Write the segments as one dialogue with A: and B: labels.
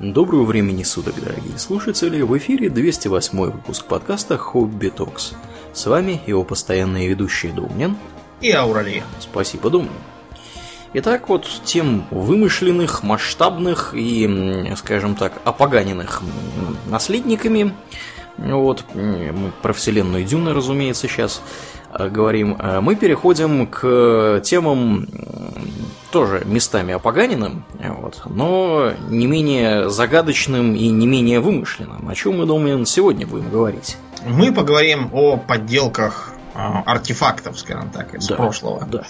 A: Доброго времени суток, дорогие слушатели! В эфире 208 выпуск подкаста «Хобби Токс». С вами его постоянные ведущие Домнин
B: и Ауралия.
A: Спасибо, Домнин. Итак, вот тем вымышленных, масштабных и, скажем так, опоганенных наследниками, вот, мы про вселенную Дюны, разумеется, сейчас э, говорим, э, мы переходим к темам тоже местами опоганенным, вот, но не менее загадочным и не менее вымышленным. О чем мы, думаем, сегодня будем говорить?
B: Мы поговорим о подделках э, артефактов, скажем так, из
A: да,
B: прошлого.
A: Да.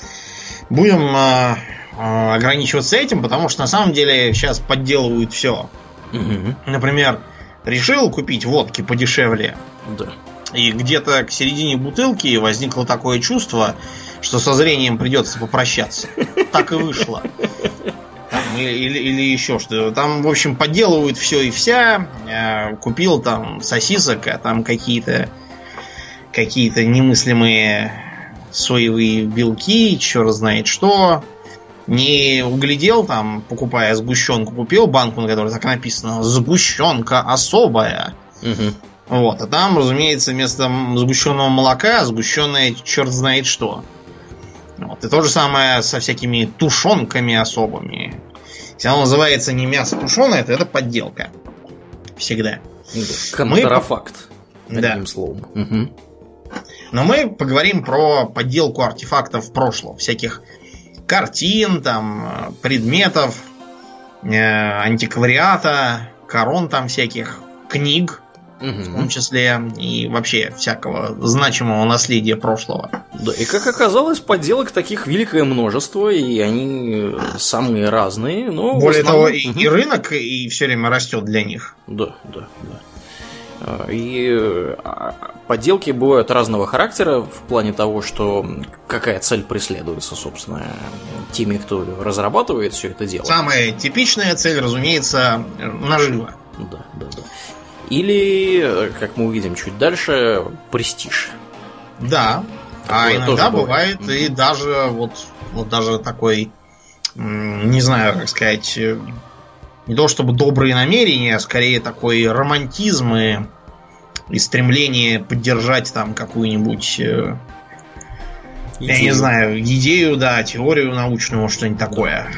B: Будем э, ограничиваться этим, потому что на самом деле сейчас подделывают все.
A: Угу.
B: Например, решил купить водки подешевле.
A: Да.
B: И где-то к середине бутылки возникло такое чувство, что со зрением придется попрощаться. Так и вышло. Там, или, или еще что. Там, в общем, подделывают все и вся. Я купил там сосисок, а там какие-то какие-то немыслимые соевые белки, черт знает что. Не углядел там, покупая сгущенку, купил банку, на которой так написано «Сгущенка особая».
A: Угу.
B: Вот, а там, разумеется, вместо сгущенного молока сгущенное черт знает что. Вот. И то же самое со всякими тушенками особыми. Если оно называется не мясо тушеное, то это подделка. Всегда.
A: Контрафакт.
B: Мы...
A: Одним
B: да.
A: словом. Угу.
B: Но мы поговорим про подделку артефактов прошлого. Всяких картин, там, предметов, э, антиквариата, корон там всяких, книг в том числе, и вообще всякого значимого наследия прошлого.
A: Да, и как оказалось, подделок таких великое множество, и они самые разные. Но
B: Более
A: основном...
B: того, и, и рынок и все время растет для них.
A: Да, да, да. И подделки бывают разного характера в плане того, что какая цель преследуется, собственно, теми, кто разрабатывает все это дело.
B: Самая типичная цель, разумеется, нажива.
A: Да, да, да. Или, как мы увидим чуть дальше, престиж.
B: Да. Такое а иногда бывает, бывает и даже вот, вот даже такой, не знаю, как сказать, не то чтобы добрые намерения, а скорее такой романтизм и, и стремление поддержать там какую-нибудь идею. я не знаю, идею, да, теорию научную, что-нибудь такое.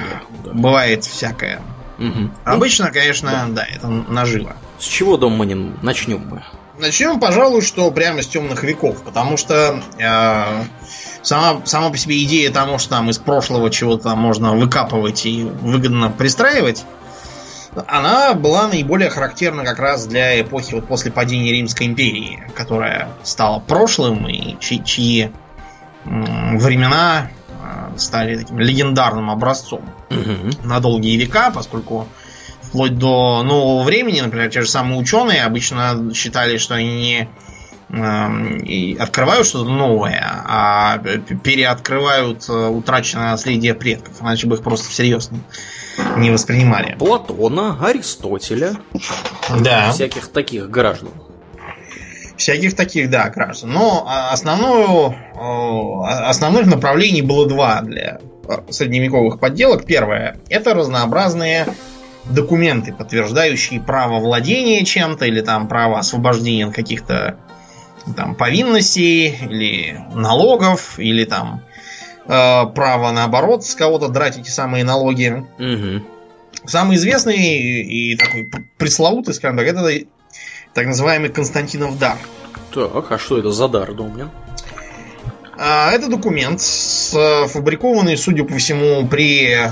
B: Да, да. Бывает всякое.
A: Угу.
B: Обычно, конечно, да. да, это наживо.
A: С чего, Доманин, начнем мы?
B: Начнем, пожалуй, что прямо с темных веков, потому что э, сама, сама по себе идея того, что там из прошлого чего-то можно выкапывать и выгодно пристраивать, она была наиболее характерна как раз для эпохи вот после падения Римской империи, которая стала прошлым и чьи, чьи э, времена стали таким легендарным образцом
A: угу.
B: на долгие века, поскольку вплоть до нового времени, например, те же самые ученые обычно считали, что они не э, открывают что-то новое, а переоткрывают утраченное наследие предков, иначе бы их просто всерьез не воспринимали.
A: Платона, Аристотеля,
B: да.
A: всяких таких граждан.
B: Всяких таких, да, граждан. Но основную, основных направлений было два для средневековых подделок. Первое – это разнообразные документы, подтверждающие право владения чем-то или там право освобождения от каких-то там повинностей или налогов или там э, право наоборот с кого-то драть эти самые налоги.
A: Угу.
B: Самый известный и, и такой пресловутый, скажем так, это так называемый Константинов дар.
A: Так, а что это за дар, Домнин?
B: Это документ, сфабрикованный, судя по всему, при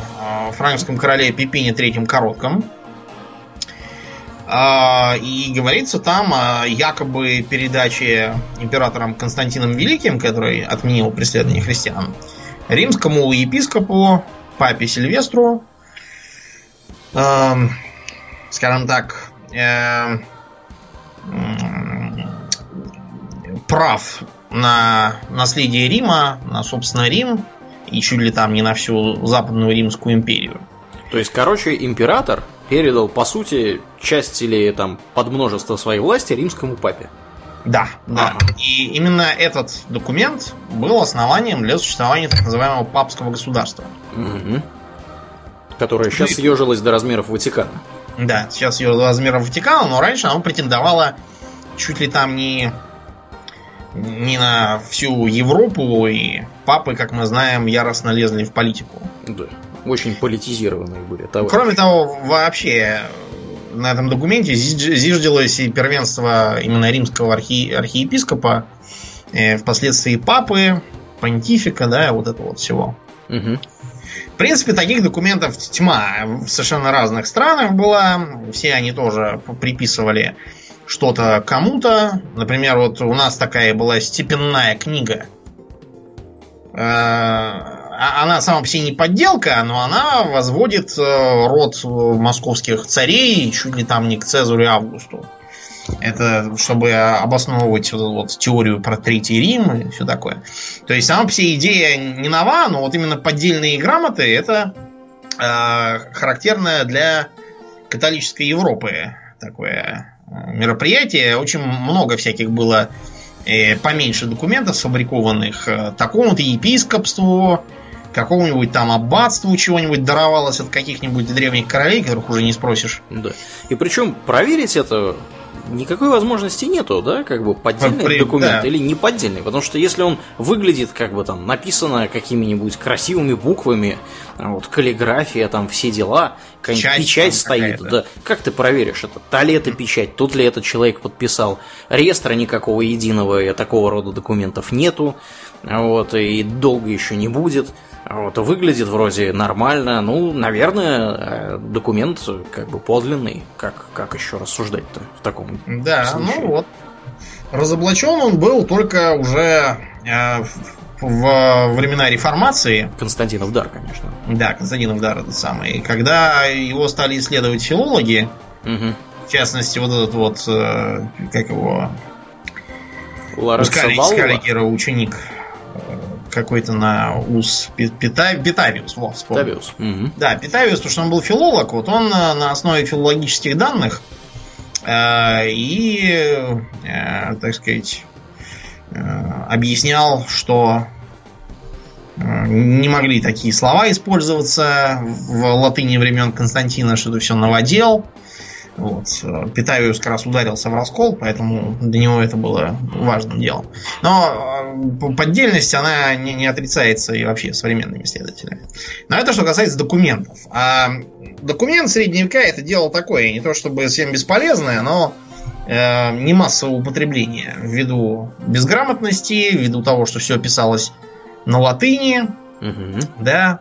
B: франкском короле Пипине III Коротком. И говорится там о якобы передаче императором Константином Великим, который отменил преследование христиан, римскому епископу, папе Сильвестру, скажем так, прав на наследие Рима, на, собственно, Рим, и чуть ли там не на всю Западную Римскую империю.
A: То есть, короче, император передал, по сути, часть или там подмножество своей власти римскому папе.
B: Да, да. А. И именно этот документ был основанием для существования так называемого папского государства.
A: Угу. Которое сейчас съежилось до размеров Ватикана.
B: Да, сейчас ее размером Ватикана, но раньше она претендовала чуть ли там не, не на всю Европу, и папы, как мы знаем, яростно лезли в политику.
A: Да. Очень политизированные были товарищи.
B: Кроме того, вообще на этом документе зиждилось и первенство именно римского архи... архиепископа, э, впоследствии папы, понтифика, да, вот это вот всего.
A: Угу.
B: В принципе, таких документов тьма в совершенно разных странах была. Все они тоже приписывали что-то кому-то. Например, вот у нас такая была степенная книга. Э, а, она сама по себе не подделка, но она возводит э, род московских царей чуть ли там не к Цезарю Августу. Это чтобы обосновывать вот, вот теорию про Третий Рим и все такое. То есть сама по себе идея не нова, но вот именно поддельные грамоты это э, характерное для католической Европы такое мероприятие. Очень много всяких было э, поменьше документов сфабрикованных. Э, такому-то епископству, какому-нибудь там аббатству чего-нибудь даровалось от каких-нибудь древних королей, которых уже не спросишь.
A: Да. И причем проверить это никакой возможности нету, да, как бы поддельный При, документ да. или не поддельный, потому что если он выглядит как бы там написано какими-нибудь красивыми буквами, вот каллиграфия, там все дела, печать, печать стоит, да, как ты проверишь это? Та ли это печать, тот ли этот человек подписал? Реестра никакого единого такого рода документов нету, вот, и долго еще не будет. Вот, выглядит вроде нормально. Ну, наверное, э, документ как бы подлинный. Как, как еще рассуждать-то в таком
B: Да,
A: случае?
B: ну вот. Разоблачен он был только уже э, в времена реформации.
A: Константинов дар, конечно.
B: Да, Константинов дар этот самый. Когда его стали исследовать филологи,
A: угу.
B: в частности, вот этот вот, э, как его...
A: Ларец
B: Скаллигера ученик какой-то на ус Пита, Питавиус, вот,
A: Питавиус. Угу.
B: Да, Питавиус, потому что он был филолог, вот он на, на основе филологических данных э, и, э, так сказать, э, объяснял, что э, не могли такие слова использоваться в латыни времен Константина, что это все новодел. Вот. Питавиус как раз ударился в раскол, поэтому для него это было важным делом. Но э, поддельность, она не, не отрицается и вообще современными исследователями. Но это что касается документов. А документ среднего века это дело такое, не то чтобы всем бесполезное, но э, не массового употребления ввиду безграмотности, ввиду того, что все писалось на латыни,
A: угу.
B: да,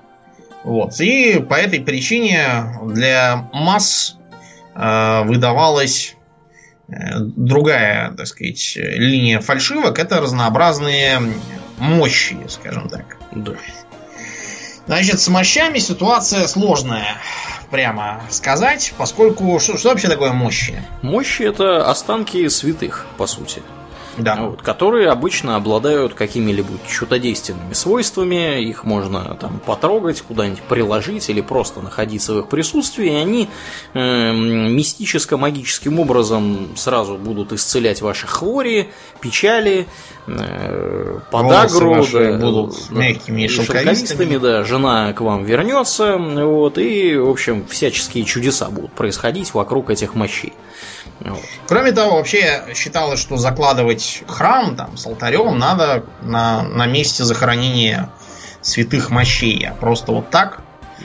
B: вот. И по этой причине для масс Э, выдавалась э, другая, так сказать, линия фальшивок. Это разнообразные мощи, скажем так.
A: Да.
B: Значит, с мощами ситуация сложная, прямо сказать, поскольку что, что вообще такое мощи?
A: Мощи это останки святых, по сути
B: да.
A: вот, которые обычно обладают какими-либо чудодейственными свойствами, их можно там потрогать, куда-нибудь приложить или просто находиться в их присутствии, и они э, мистическо-магическим образом сразу будут исцелять ваши хвори, печали, э, подагру,
B: да, будут мягкими и шелковистыми.
A: да, жена к вам вернется, вот, и, в общем, всяческие чудеса будут происходить вокруг этих мощей.
B: Кроме того, вообще считалось, что закладывать храм там с алтарем надо на, на месте захоронения святых мощей, а просто вот так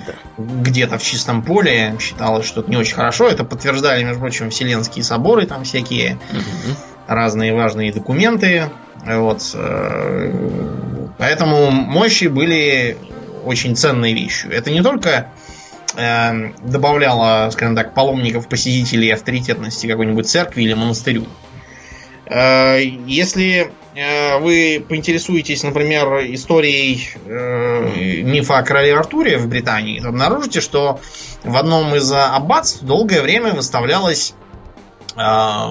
A: да.
B: где-то в чистом поле считалось, что это не очень хорошо. Это подтверждали, между прочим, Вселенские соборы, там всякие
A: угу. разные
B: важные документы. Вот. Э, поэтому мощи были очень ценной вещью. Это не только э, добавляла, скажем так, паломников, посетителей авторитетности какой-нибудь церкви или монастырю. Э, если э, вы поинтересуетесь, например, историей э, мифа о короле Артуре в Британии, то обнаружите, что в одном из аббатств долгое время выставлялась э,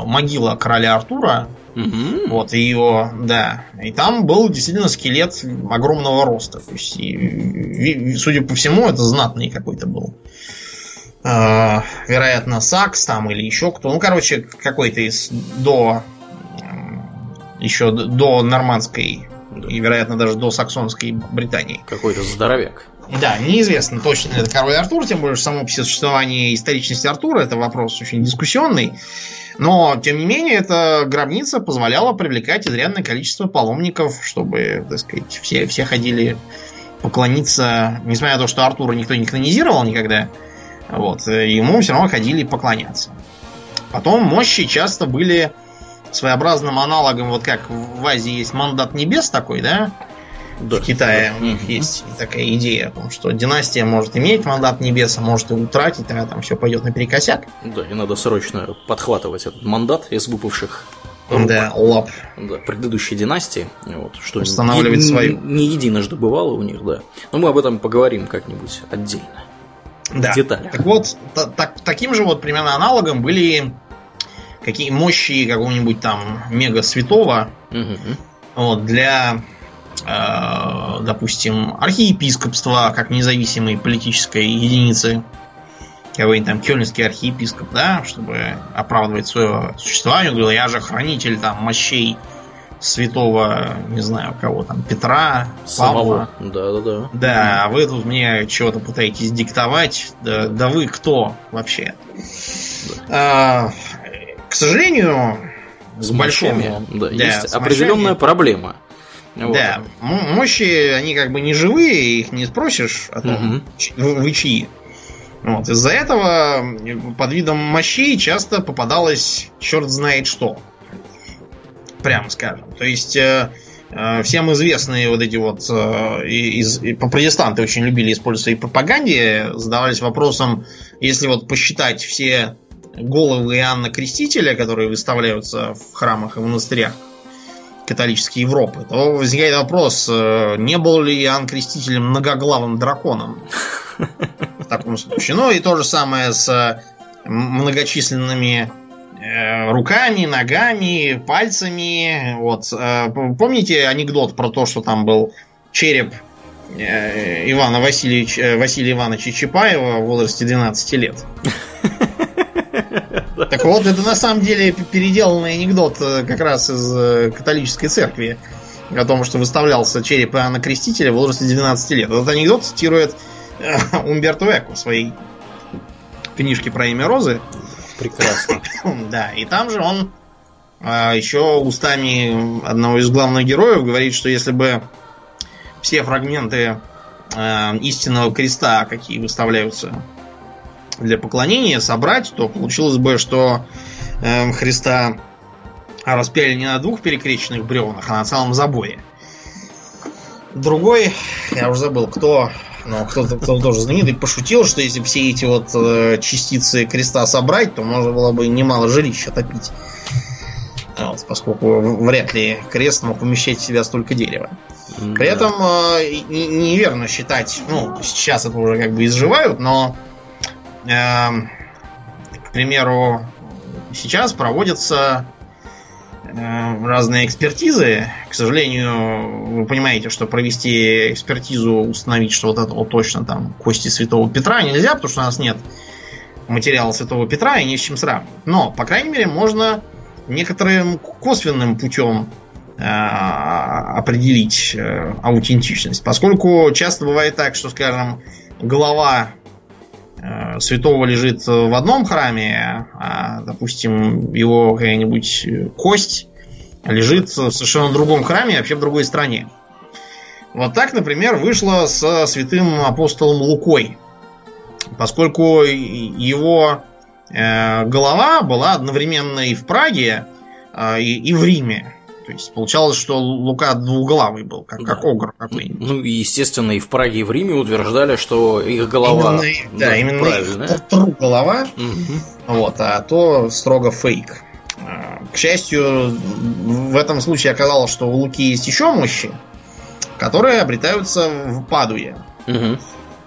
B: могила короля Артура,
A: Угу.
B: Вот, и его, да. И там был действительно скелет огромного роста. То есть, и, и, судя по всему, это знатный какой-то был. Э, вероятно, Сакс там или еще кто. Ну, короче, какой-то из до еще до нормандской и, вероятно, даже до саксонской Британии.
A: Какой-то здоровяк.
B: Да, неизвестно точно это король Артур, тем более, что само существование историчности Артура это вопрос очень дискуссионный. Но, тем не менее, эта гробница позволяла привлекать изрядное количество паломников, чтобы, так сказать, все, все ходили поклониться, несмотря на то, что Артура никто не канонизировал никогда, вот, ему все равно ходили поклоняться. Потом мощи часто были своеобразным аналогом, вот как в Азии есть мандат небес такой, да? Да. В Китае у них есть такая идея о том, что династия может иметь мандат небес, а может и утратить, тогда там все пойдет наперекосяк.
A: Да, и надо срочно подхватывать этот мандат из выпавших
B: рук. Да, лап.
A: Да, предыдущей династии. Вот, что
B: Устанавливать не, свою.
A: Не единожды бывало у них, да. Но мы об этом поговорим как-нибудь отдельно.
B: Да. В деталях. Так вот, так, таким же вот примерно аналогом были какие мощи какого-нибудь там мега святого угу. вот, для, допустим, архиепископства как независимой политической единицы. Какой-нибудь там кёльнский архиепископ, да, чтобы оправдывать свое существование. Он говорил, я же хранитель там мощей святого, не знаю, кого там, Петра, Самого.
A: Павла. Да, да, да.
B: Да, а вы тут мне чего-то пытаетесь диктовать. Да, да вы кто вообще? Да. А, к сожалению,
A: с большими, да, да, есть определенная мощами, проблема.
B: Вот. Да, мощи, они как бы не живые, их не спросишь о том, угу. вы чьи. Вот. Из-за этого под видом мощей часто попадалось черт знает что. Прямо скажем. То есть э, э, всем известные вот эти вот э, из, протестанты очень любили использовать своей пропаганде, задавались вопросом, если вот посчитать все головы Иоанна Крестителя, которые выставляются в храмах и монастырях католической Европы, то возникает вопрос, э, не был ли Иоанн Креститель многоглавым драконом в таком случае. Ну и то же самое с э, многочисленными э, руками, ногами, пальцами. Вот. Помните анекдот про то, что там был череп Ивана Васильевича, Василия Ивановича Чапаева в возрасте 12 лет? Так вот, это на самом деле переделанный анекдот э, как раз из э, католической церкви о том, что выставлялся череп Иоанна Крестителя в возрасте 12 лет. Этот анекдот цитирует э, Умберто Эко в своей книжке про имя Розы.
A: Прекрасно.
B: да, и там же он еще устами одного из главных героев говорит, что если бы все фрагменты истинного креста, какие выставляются для поклонения собрать, то получилось бы, что э, Христа распяли не на двух перекрещенных бревнах, а на целом заборе. Другой, я уже забыл, кто, но кто-то кто тоже знаменитый, пошутил, что если все эти вот э, частицы креста собрать, то можно было бы немало жилища топить. Вот, поскольку вряд ли крест мог умещать в себя столько дерева. Да. При этом э, неверно считать, ну, сейчас это уже как бы изживают, но к примеру, сейчас проводятся э, разные экспертизы. К сожалению, вы понимаете, что провести экспертизу, установить, что вот это вот точно там кости Святого Петра нельзя, потому что у нас нет материала Святого Петра и ни с чем сравнивать. Но, по крайней мере, можно некоторым косвенным путем э, определить э, аутентичность. Поскольку часто бывает так, что, скажем, глава святого лежит в одном храме, а, допустим, его какая-нибудь кость лежит в совершенно другом храме, вообще в другой стране. Вот так, например, вышло с святым апостолом Лукой. Поскольку его э, голова была одновременно и в Праге, э, и в Риме. То есть получалось, что Лука двуглавый был, как, да. как огр какой-нибудь.
A: Ну и, естественно, и в Праге, и в Риме утверждали, что их голова...
B: Именно, да, да, именно правильная. тру голова, угу. вот, а то строго фейк. А, к счастью, в этом случае оказалось, что у Луки есть еще мощи, которые обретаются в Падуе. Угу.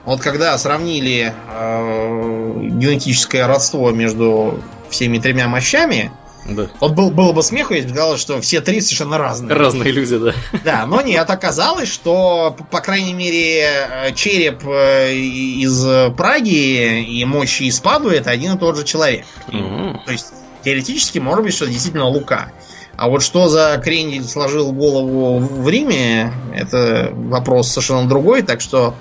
B: Вот когда сравнили э, генетическое родство между всеми тремя мощами, да. Вот был, было бы смеху, если бы сказалось, что все три совершенно разные.
A: Разные люди, да.
B: Да, но нет, оказалось, что, по крайней мере, череп э, из Праги и мощи из Падуи это один и тот же человек. Угу. То есть, теоретически, может быть, что действительно Лука. А вот что за крендель сложил голову в Риме, это вопрос совершенно другой, так что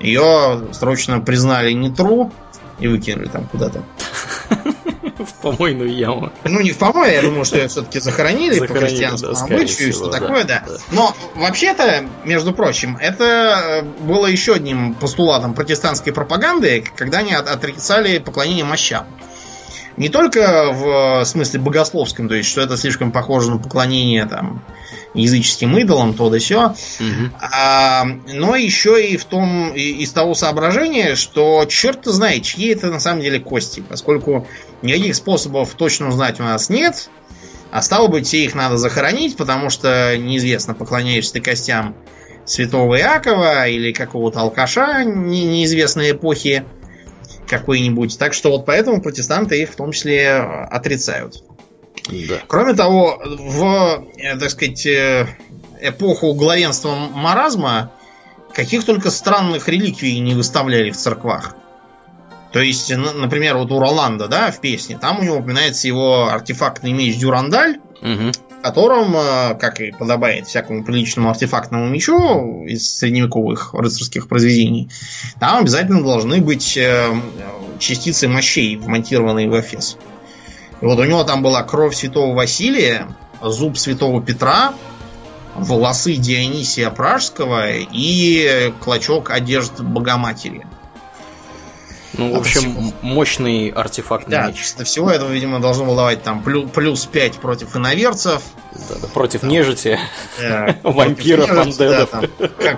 B: ее срочно признали не true и выкинули там куда-то.
A: В помойную яму.
B: Ну, не в помойную, я думаю, что ее все-таки захоронили, по христианскому да, обычаю, что такое, да. да. Но вообще-то, между прочим, это было еще одним постулатом протестантской пропаганды, когда они отрицали поклонение мощам. Не только в смысле богословском, то есть, что это слишком похоже на поклонение там языческим идолам, то да сё, угу. а, но еще и в том, из того соображения, что черт знает, чьи это на самом деле кости, поскольку никаких способов точно узнать у нас нет, а стало быть, их надо захоронить, потому что неизвестно, поклоняешься ты костям святого Иакова или какого-то алкаша неизвестной эпохи, какой-нибудь. Так что вот поэтому протестанты их в том числе отрицают. Да. Кроме того, в, э, так сказать, э, эпоху главенства маразма каких только странных реликвий не выставляли в церквах. То есть, например, вот у Роланда, да, в песне, там у него упоминается его артефактный меч Дюрандаль, угу. в котором, э, как и подобает всякому приличному артефактному мечу из средневековых рыцарских произведений, там обязательно должны быть частицы мощей, вмонтированные в Эфес. Вот у него там была кровь святого Василия, зуб святого Петра, волосы Дионисия Пражского и клочок одежды Богоматери.
A: Ну, в общем, всего... мощный артефактный
B: да,
A: меч.
B: До всего этого, видимо, должно было давать там плюс, плюс 5 против иноверцев.
A: Да, да, против нежити, вампиров, андедов.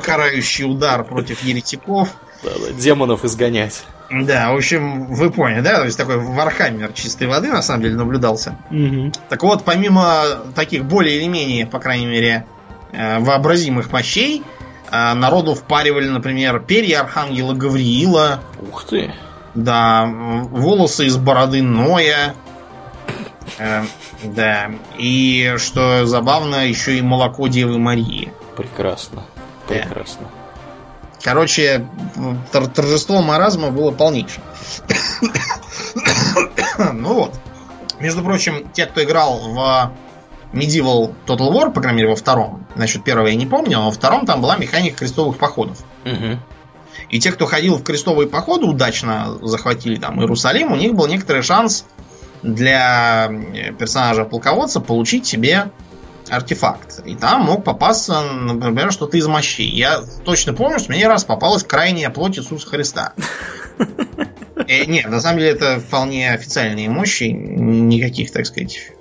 B: Карающий удар против еретиков.
A: Да, да, демонов изгонять.
B: Да, в общем, вы поняли, да? То есть такой вархаммер чистой воды на самом деле наблюдался. Угу. Так вот, помимо таких более или менее, по крайней мере, э, вообразимых мощей, э, народу впаривали, например, перья архангела Гавриила.
A: Ух ты!
B: Да, волосы из бороды Ноя. Э, да. И что забавно, еще и молоко Девы Марии.
A: Прекрасно. Прекрасно. Да.
B: Короче, торжество маразма было полнейшим. ну вот. Между прочим, те, кто играл в Medieval Total War, по крайней мере, во втором, насчет первого я не помню, но во втором там была механика крестовых походов. Угу. И те, кто ходил в крестовые походы, удачно захватили там Иерусалим, у них был некоторый шанс для персонажа полководца получить себе артефакт. И там мог попасться, например, что-то из мощей. Я точно помню, что мне раз попалась крайняя плоть Иисуса Христа. Э, нет, на самом деле это вполне официальные мощи, никаких, так сказать,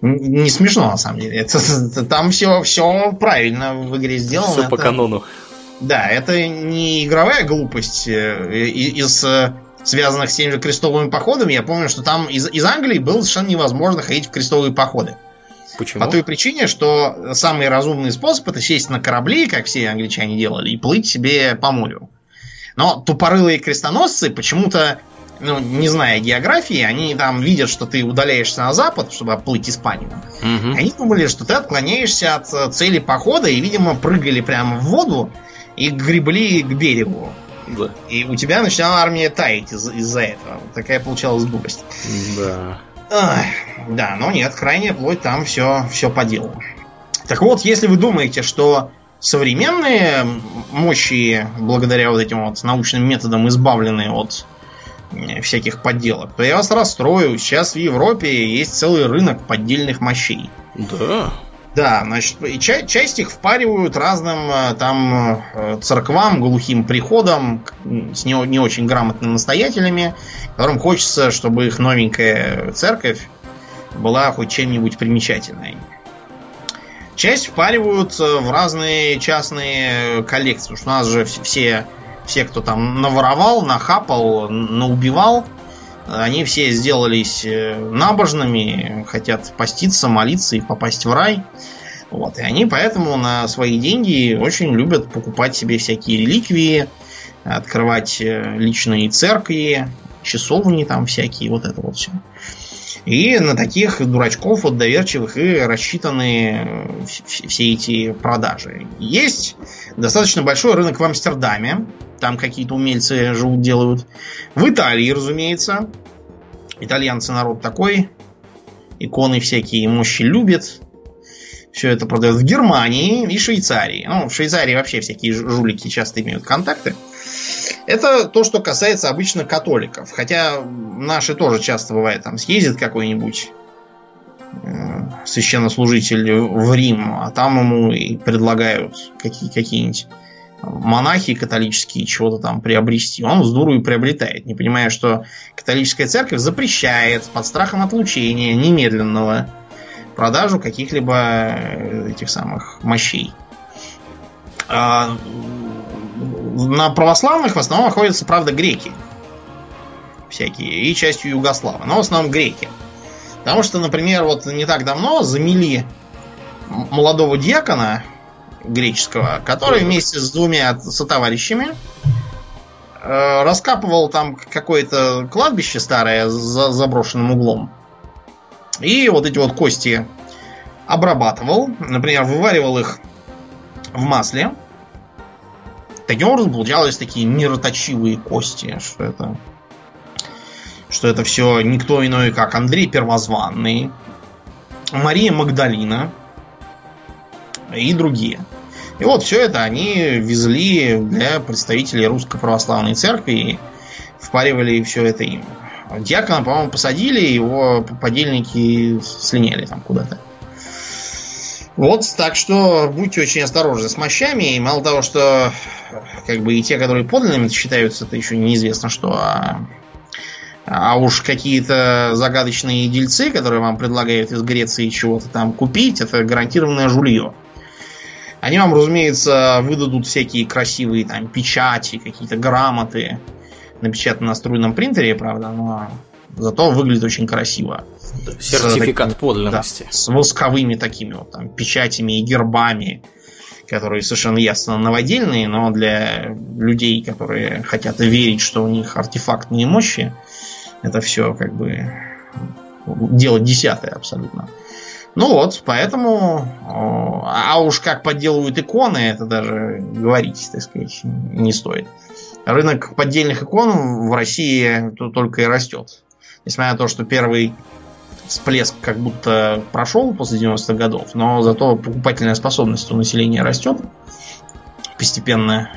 B: не смешно на самом деле. Это, это, там все, все правильно в игре сделано.
A: Все по канону.
B: Да, это не игровая глупость э, из э, связанных с теми же крестовыми походами. Я помню, что там из, из Англии было совершенно невозможно ходить в крестовые походы.
A: Почему?
B: По той причине, что самый разумный способ это сесть на корабли, как все англичане делали, и плыть себе по морю. Но тупорылые крестоносцы почему-то, ну, не зная географии, они там видят, что ты удаляешься на запад, чтобы оплыть Испанию. Угу. Они думали, что ты отклоняешься от э, цели похода, и, видимо, прыгали прямо в воду и гребли к берегу. Да. И у тебя начинала армия таять из- из-за этого. Такая получалась глупость.
A: Да.
B: Да, но нет, крайняя плоть там все, все по делу. Так вот, если вы думаете, что современные мощи, благодаря вот этим вот научным методам, избавлены от всяких подделок, то я вас расстрою. Сейчас в Европе есть целый рынок поддельных мощей.
A: Да.
B: Да, значит, и ча- часть их впаривают разным э, там э, церквам, глухим приходам, с не, не очень грамотными настоятелями, которым хочется, чтобы их новенькая церковь была хоть чем-нибудь примечательной. Часть впаривают э, в разные частные коллекции, потому что у нас же все, все, кто там наворовал, нахапал, наубивал, они все сделались э, набожными, хотят поститься, молиться и попасть в рай. Вот, и они поэтому на свои деньги очень любят покупать себе всякие реликвии, открывать э, личные церкви, часовни там всякие, вот это вот все. И на таких дурачков вот доверчивых и рассчитаны э, все эти продажи. Есть достаточно большой рынок в Амстердаме. Там какие-то умельцы живут, делают. В Италии, разумеется. Итальянцы народ такой. Иконы всякие мощи любят. Все это продают в Германии и Швейцарии. Ну, в Швейцарии вообще всякие жулики часто имеют контакты. Это то, что касается обычно католиков. Хотя наши тоже часто бывает, там съездит какой-нибудь э, священнослужитель в Рим, а там ему и предлагают какие- какие-нибудь монахи католические чего-то там приобрести. Он с дуру и приобретает, не понимая, что католическая церковь запрещает под страхом отлучения немедленного продажу каких-либо э, этих самых мощей. А, на православных в основном находятся, правда, греки. Всякие. И частью Югославы. Но в основном греки. Потому что, например, вот не так давно замели молодого диакона греческого, который вместе с двумя сотоварищами э, раскапывал там какое-то кладбище старое за заброшенным углом. И вот эти вот кости обрабатывал. Например, вываривал их в масле. Таким образом получалось такие мироточивые кости, что это что это все никто иной, как Андрей Первозванный, Мария Магдалина и другие. И вот все это они везли для представителей Русской Православной Церкви и впаривали все это им. Дьякона, по-моему, посадили, его подельники слиняли там куда-то. Вот, так что будьте очень осторожны с мощами. И мало того, что как бы и те, которые подлинными считаются, это еще неизвестно что, а, а уж какие-то загадочные дельцы, которые вам предлагают из Греции чего-то там купить, это гарантированное жулье. Они вам, разумеется, выдадут всякие красивые там печати, какие-то грамоты, напечатанные на струйном принтере, правда, но зато выглядит очень красиво.
A: Сертификат с, подлинности.
B: Да, с восковыми такими вот там печатями и гербами, которые совершенно ясно новодельные, но для людей, которые хотят верить, что у них артефактные мощи, это все как бы дело десятое абсолютно. Ну вот, поэтому... А уж как подделывают иконы, это даже говорить, так сказать, не стоит. Рынок поддельных икон в России только и растет. Несмотря на то, что первый всплеск как будто прошел после 90-х годов, но зато покупательная способность у населения растет постепенно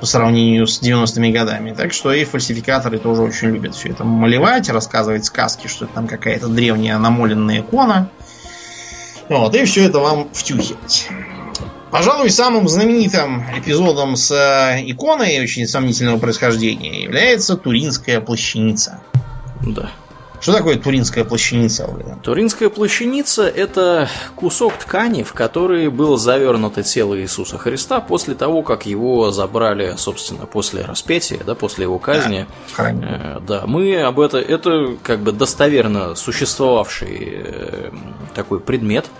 B: по сравнению с 90-ми годами. Так что и фальсификаторы тоже очень любят все это малевать, рассказывать сказки, что это там какая-то древняя намоленная икона. Вот, и все это вам втюхивать. Пожалуй, самым знаменитым эпизодом с э, иконой очень сомнительного происхождения является Туринская плащаница.
A: Да.
B: Что такое туринская плащаница?
A: Туринская плащаница – это кусок ткани, в который было завернуто тело Иисуса Христа после того, как его забрали, собственно, после распятия, да, после его казни.
B: Да, э,
A: да мы об этом, это как бы достоверно существовавший э, такой предмет –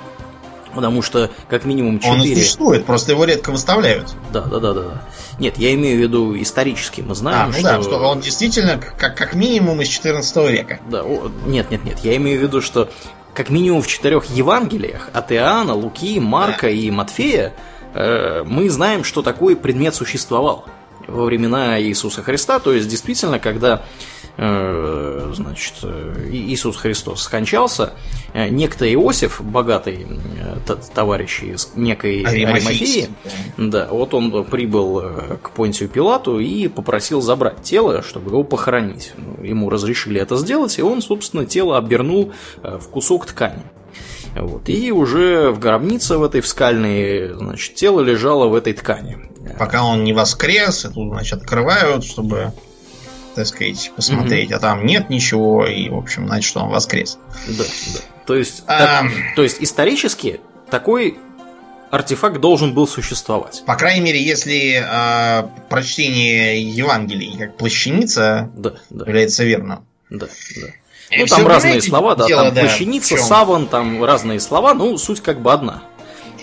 A: Потому что как минимум 4...
B: Он существует, просто его редко выставляют.
A: Да, да, да, да. Нет, я имею в виду исторически. Мы знаем,
B: а, ну что... да, что он действительно как, как минимум из 14 века.
A: Да, о, нет, нет, нет. Я имею в виду, что как минимум в четырех Евангелиях от Иоанна, Луки, Марка да. и Матфея э, мы знаем, что такой предмет существовал во времена Иисуса Христа. То есть, действительно, когда Э, значит, э, Иисус Христос скончался, э, некто Иосиф, богатый товарищ из некой Аримафии, да, вот он прибыл к Понтию Пилату и попросил забрать тело, чтобы его похоронить. Ну, ему разрешили это сделать, и он, собственно, тело обернул в кусок ткани. Вот. И уже в гробнице в этой в скальной, значит, тело лежало в этой ткани.
B: Пока он не воскрес, и тут, значит, открывают, чтобы так сказать, посмотреть, mm-hmm. а там нет ничего, и, в общем, значит, что он воскрес.
A: Да, да. То есть, а... так, то есть исторически такой артефакт должен был существовать.
B: По крайней мере, если э, прочтение Евангелий как плащаница да, да. является верным.
A: Да, да. Ну, там разные слова, да, дело, там да, плащаница, саван, там разные слова, ну, суть как бы одна.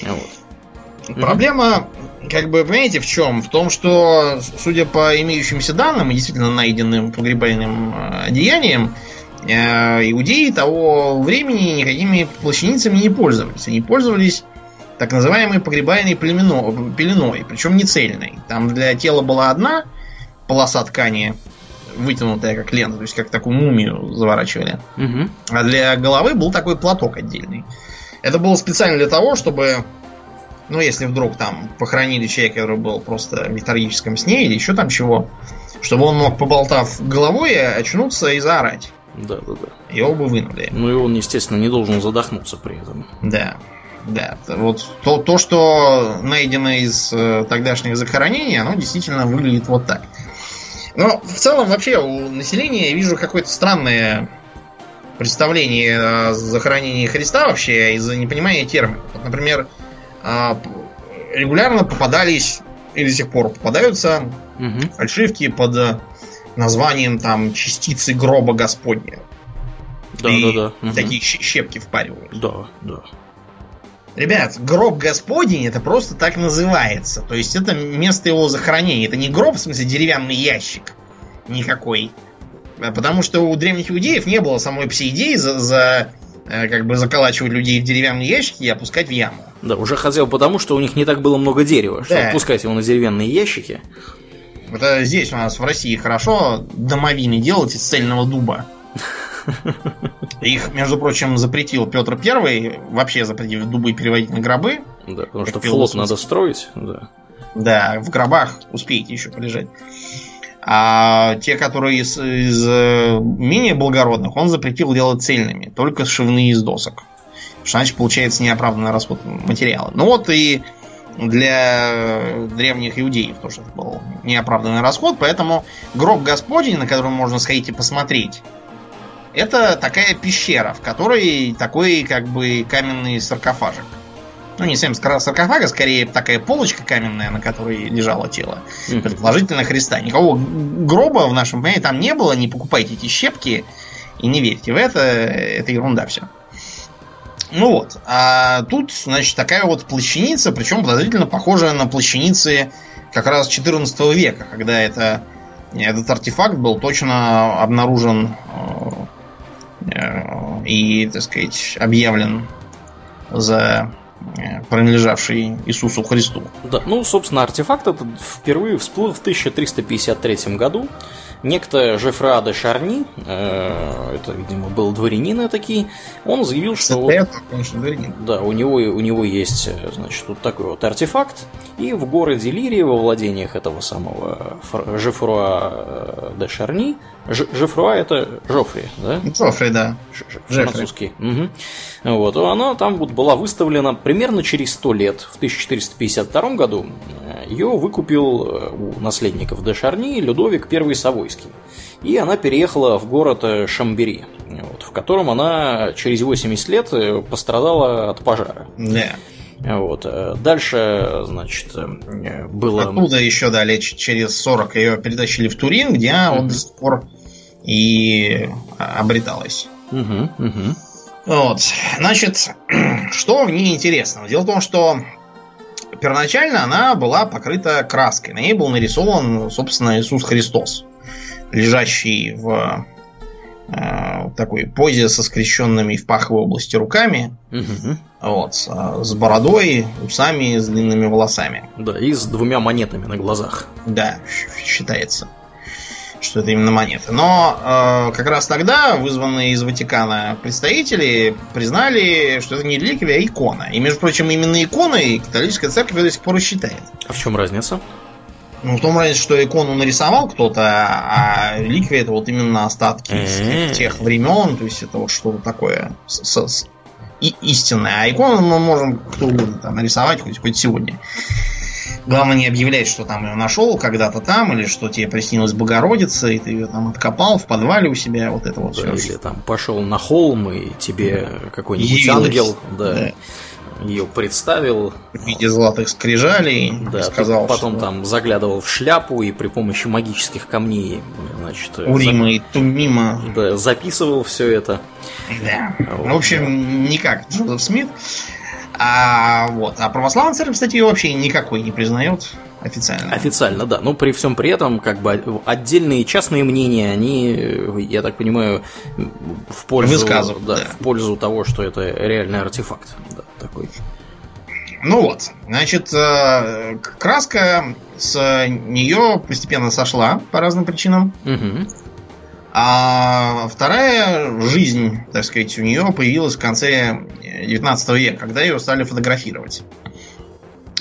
B: Вот. Проблема как бы, понимаете, в чем? В том, что, судя по имеющимся данным, действительно найденным погребальным э, одеянием, э, иудеи того времени никакими плащаницами не пользовались. Они пользовались так называемой погребальной пеленой, пеленой причем не цельной. Там для тела была одна полоса ткани, вытянутая как лента, то есть как такую мумию заворачивали. Угу. А для головы был такой платок отдельный. Это было специально для того, чтобы Ну, если вдруг там похоронили человека, который был просто в летаргическом сне или еще там чего, чтобы он мог, поболтав головой, очнуться и заорать.
A: Да, да, да.
B: Его бы вынули.
A: Ну и он, естественно, не должен задохнуться при этом.
B: Да. Да, вот то, то что найдено из э, тогдашних захоронений, оно действительно выглядит вот так. Но в целом вообще у населения я вижу какое-то странное представление о захоронении Христа вообще из-за непонимания терминов. Вот, например, регулярно попадались и до сих пор попадаются
A: Угу.
B: фальшивки под э, названием там частицы гроба Господня.
A: Да,
B: И
A: да, да. Мгм.
B: Такие щепки впаривают.
A: Да, да.
B: Ребят, гроб Господень это просто так называется. То есть это место его захоронения. Это не гроб, в смысле деревянный ящик. Никакой. А Потому что у древних иудеев не было самой пси-идеи за, за, как бы заколачивать людей в деревянные ящики и опускать в яму.
A: Да, уже хотел потому, что у них не так было много дерева, чтобы
B: Да.
A: пускать его на деревянные ящики.
B: Это здесь у нас в России хорошо домовины делать из цельного дуба. Их, между прочим, запретил Петр Первый вообще запретив дубы переводить на гробы.
A: Да, потому что флот надо строить. Да.
B: Да, в гробах успеете еще полежать. А те, которые из, из, э, менее благородных, он запретил делать цельными, только сшивные из досок. Что значит получается неоправданный расход материала. Ну вот и для древних иудеев тоже это был неоправданный расход, поэтому гроб Господень, на который можно сходить и посмотреть, это такая пещера, в которой такой как бы каменный саркофажик. Ну, не совсем скра- саркофаг, а скорее такая полочка каменная, на которой лежало тело. Предположительно Христа. Никакого г- гроба в нашем понимании там не было. Не покупайте эти щепки и не верьте в это. Это ерунда все. Ну вот. А тут, значит, такая вот плащаница, причем подозрительно похожая на плащаницы как раз 14 века, когда это, этот артефакт был точно обнаружен э, э, и, так сказать, объявлен за принадлежавший Иисусу Христу.
A: Да, ну, собственно, артефакт этот впервые всплыл в 1353 году. Некто Жефра де Шарни, э, это, видимо, был дворянин такие, он заявил, что вот,
B: конечно, дворянин.
A: да, у него, у него есть, э, значит, вот такой вот артефакт, и в городе Лирии, во владениях этого самого Фр- Жефруа э, де Шарни, Ж- Жефруа это Жофри, да?
B: Джоффри, да.
A: Ж- французский. Мгм. Вот. Она там вот была выставлена примерно через 100 лет. В 1452 году ее выкупил э, у наследников де Шарни Людовик I Савойский. И она переехала в город э, Шамбери, вот, в котором она через 80 лет э, пострадала от пожара.
B: Да.
A: Вот. э, Дальше, значит, э, было...
B: Оттуда еще ч- через 40 ее перетащили в Турин, где вот
A: Мгм.
B: до сих пор и а, обреталась.
A: Мгм, мгм.
B: Вот. Значит, что в ней интересного? Дело в том, что первоначально она была покрыта краской. На ней был нарисован, собственно, Иисус Христос, лежащий в э, такой позе со скрещенными в паховой области руками,
A: Мгм.
B: вот, с, э, с бородой, усами, с длинными волосами.
A: Да, и с двумя монетами на глазах.
B: Да, считается, что это именно монеты. Но э, как раз тогда вызванные из Ватикана представители признали, что это не реликвия, а икона. И, между прочим, именно иконой католическая церковь до сих пор и считает.
A: А в чем разница?
B: Ну, в том разнице, что икону нарисовал кто-то, а реликвия это вот именно остатки из
A: М.
B: тех времен, то есть это вот что-то такое с- с- и- истинное. А икону мы можем кто угодно там нарисовать хоть, хоть сегодня. Главное не объявлять, что там ее нашел когда-то там, или что тебе приснилась Богородица, и ты ее там откопал в подвале у себя, вот это вот
A: Да,
B: все.
A: или там пошел на холм, и тебе какой-нибудь
B: Явилась.
A: ангел да,
B: Да.
A: Ее представил.
B: В виде золотых скрижалей.
A: Да,
B: сказал,
A: потом
B: что
A: там заглядывал в шляпу и при помощи магических камней, значит,
B: Урима и Тумима.
A: за- да, записывал все это.
B: Да.
A: Вот,
B: в общем, не как Джозеф Смит. А вот. А православная церковь, кстати, ее вообще никакой не признает официально.
A: Официально, да. Но при всем при этом, как бы отдельные частные мнения, они, э, я так понимаю, в пользу, да,
B: да.
A: в пользу того, что это реальный артефакт. Да, такой.
B: Ну вот, значит, э, краска с нее постепенно сошла по разным причинам.
A: Мгм.
B: А вторая жизнь, так сказать, у нее появилась в конце 19 века, когда ее стали фотографировать.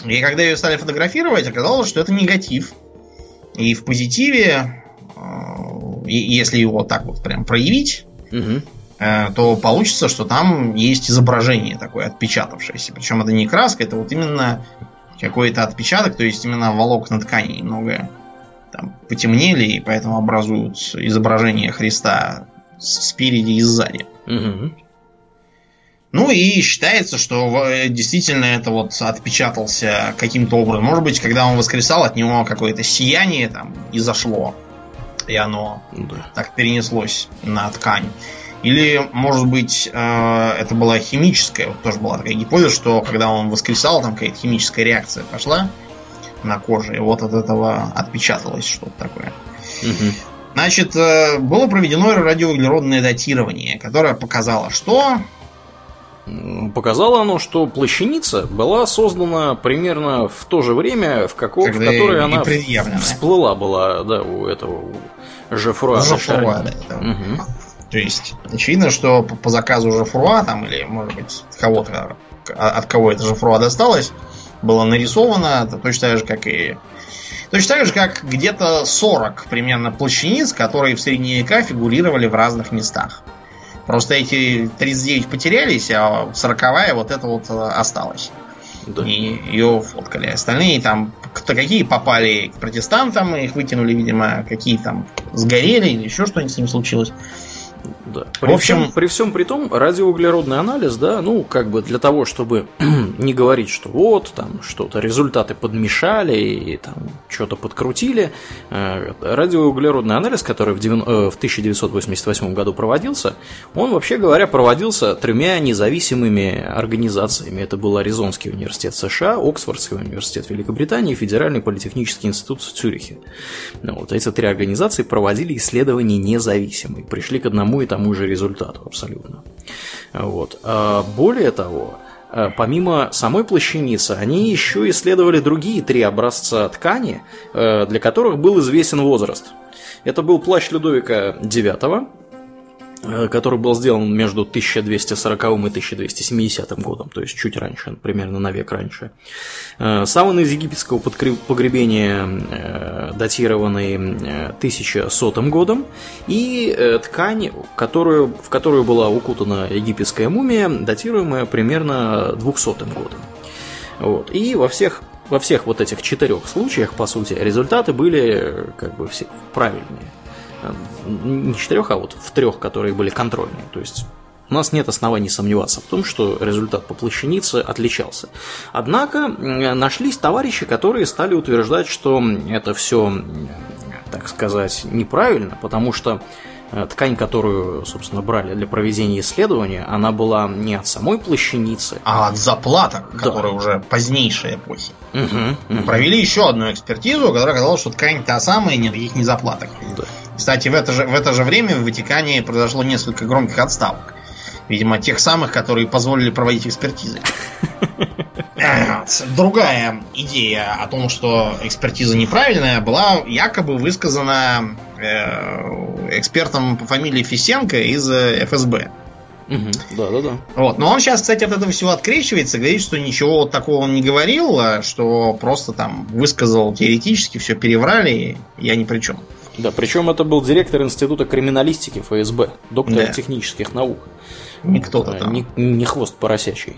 B: И когда ее стали фотографировать, оказалось, что это негатив. И в позитиве, э, если его так вот прям проявить, угу. то получится, что там есть изображение такое отпечатавшееся. Причем это не краска, это вот именно какой-то отпечаток, то есть именно волокна ткани немного там потемнели, и поэтому образуют изображение Христа спереди и сзади. Угу. Ну и считается, что действительно это вот отпечатался каким-то образом. Может быть, когда он воскресал, от него какое-то сияние там изошло. И оно да. так перенеслось на ткань. Или, может быть, э, это была химическая, вот тоже была такая гипотеза, что когда он воскресал, там какая-то химическая реакция пошла на коже, и вот от этого отпечаталось что-то такое. Угу. Значит, э, было проведено радиоуглеродное датирование, которое показало, что
A: Показало оно, что плащаница была создана примерно в то же время, в, каком, в которое она всплыла была, да, у этого у Жефруа. Жефруа,
B: да. Угу. То есть, очевидно, что по, заказу Жефруа, там, или, может быть, кого-то, от кого это Жефруа досталось, было нарисовано, точно так же, как и Точно так же, как где-то 40 примерно плащаниц, которые в средние века фигурировали в разных местах. Просто эти 39 потерялись, а 40 вот это вот э, осталось. Да. И ее фоткали. Остальные там, кто какие попали к протестантам, их вытянули, видимо, какие там сгорели или еще что-нибудь с ним случилось.
A: Да. При, в общем, всем, при всем при том, радиоуглеродный анализ, да, ну, как бы для того, чтобы не говорить, что вот, там, что-то, результаты подмешали и там что-то подкрутили, э, радиоуглеродный анализ, который в, 9, э, в 1988 году проводился, он, вообще говоря, проводился тремя независимыми организациями. Это был Аризонский университет США, Оксфордский университет Великобритании и Федеральный политехнический институт в Цюрихе. Ну, вот эти три организации проводили исследования независимые, пришли к одному и тому же результату абсолютно. Вот. А более того, а, помимо самой плащаницы, они еще исследовали другие три образца ткани, э, для которых был известен возраст. Это был плащ Людовика IX, который был сделан между 1240 и 1270 годом, то есть чуть раньше, примерно на век раньше. Э, саван из египетского погребения, э, датированный 1100 годом, и ткань, которую, в которую была укутана египетская мумия, датируемая примерно 200 годом. Вот. И во всех во всех вот этих четырех случаях, по сути, результаты были как бы все правильные не четырех, а вот в трех, которые были контрольные. То есть у нас нет оснований сомневаться в том, что результат по плащанице отличался. Однако нашлись товарищи, которые стали утверждать, что это все, так сказать, неправильно, потому что э, ткань, которую, собственно, брали для проведения исследования, она была не от самой плащаницы,
B: а от заплаток, да. которые уже позднейшей эпохи. Угу, угу. Провели еще одну экспертизу, которая оказалась, что ткань та самая, никаких не заплаток. Да. Кстати, в это, же, в это же время в Ватикане произошло несколько громких отставок. Видимо, тех самых, которые позволили проводить экспертизы. Другая идея о том, что экспертиза неправильная, была якобы высказана э, экспертом по фамилии Фисенко из э, ФСБ.
A: Угу. Да, да, да.
B: Вот. Но он сейчас, кстати, от этого всего открещивается, говорит, что ничего такого он не говорил, а что просто там высказал теоретически, все переврали, я ни при чем.
A: Да, причем это был директор Института криминалистики ФСБ, доктор да. технических наук.
B: Не кто-то там.
A: Не, не хвост поросячий.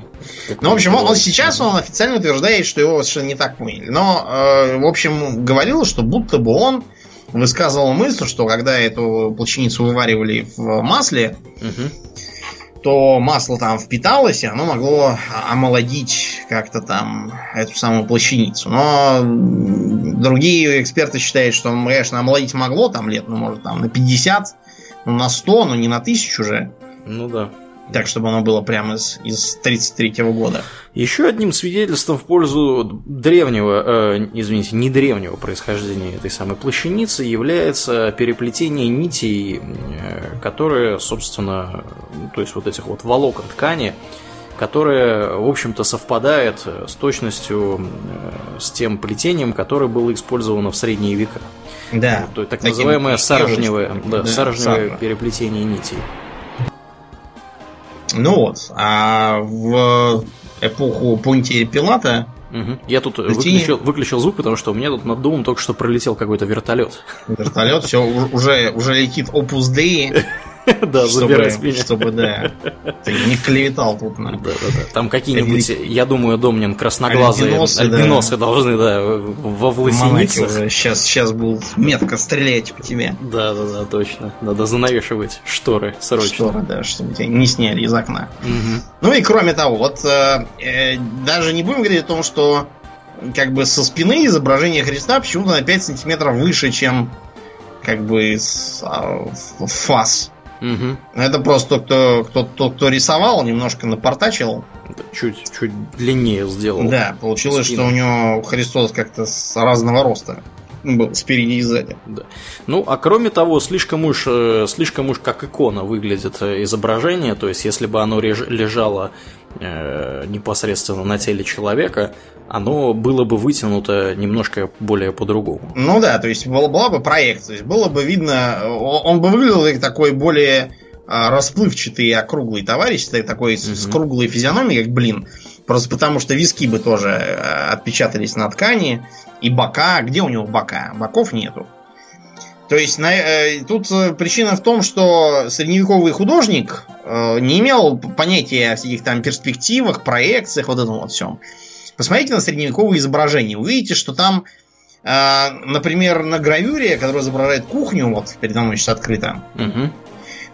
B: Ну, в общем, он, он сейчас он официально утверждает, что его совершенно не так поняли. Но, э, в общем, говорил, что будто бы он высказывал мысль, что когда эту плащаницу вываривали в масле, угу то масло там впиталось, и оно могло омолодить как-то там эту самую плащаницу. Но другие эксперты считают, что, конечно, омолодить могло там лет, ну, может, там на 50, ну, на 100, но не на 1000 уже.
A: Ну да.
B: Так, чтобы оно было прямо из, из 33 -го года.
A: Еще одним свидетельством в пользу древнего, э, извините, не древнего происхождения этой самой плащаницы является переплетение нитей, э, которые, собственно, то есть вот этих вот волокон ткани, которое, в общем-то, совпадает с точностью э, с тем плетением, которое было использовано в средние века.
B: Да.
A: То так называемое саржневое, да, да, саржневое переплетение нитей.
B: Ну вот, а в эпоху Понтия Пилата
A: Угу. Я тут выключил, выключил звук, потому что у меня тут над домом только что пролетел какой-то вертолет.
B: Вертолет, все, уже, уже летит Opus Dei.
A: Да, забирай с
B: меня. Чтобы, да, ты не клеветал тут.
A: Да, да, да. Там какие-нибудь, я думаю, Домнин красноглазые
B: Альбиносы,
A: альбиносы должны, да, во власеницах.
B: Сейчас, сейчас будут метко стрелять по тебе.
A: Да, да, да, точно. Надо занавешивать шторы срочно.
B: Шторы, да, чтобы тебя не сняли из окна. Ну и кроме того, вот э, э, даже не будем говорить о том, что как бы со спины изображение Христа почему-то на 5 сантиметров выше, чем как бы с, а, фас.
A: Угу.
B: Это просто кто, кто, кто, кто рисовал, немножко напортачил.
A: Чуть, чуть длиннее сделал.
B: Да, получилось, спину. что у него Христос как-то с разного роста был спереди и сзади.
A: Да. Ну, а кроме того, слишком уж, э, слишком уж как икона выглядит э, изображение, то есть если бы оно лежало э, непосредственно на теле человека, оно было бы вытянуто немножко более по-другому.
B: Ну да, то есть была, была бы проекция, то есть было бы видно, он бы выглядел как такой более а, расплывчатый и округлый товарищ, такой mm с круглой физиономией, как блин. Просто потому что виски бы тоже а, отпечатались на ткани, и бока. Где у него бока? Боков нету. То есть на, э, тут э, причина в том, что средневековый художник э, не имел понятия о всяких там перспективах, проекциях, вот этом вот всем. Посмотрите на средневековые изображения. Увидите, что там, э, например, на гравюре, которая изображает кухню, вот передо мной сейчас открыто,
A: угу.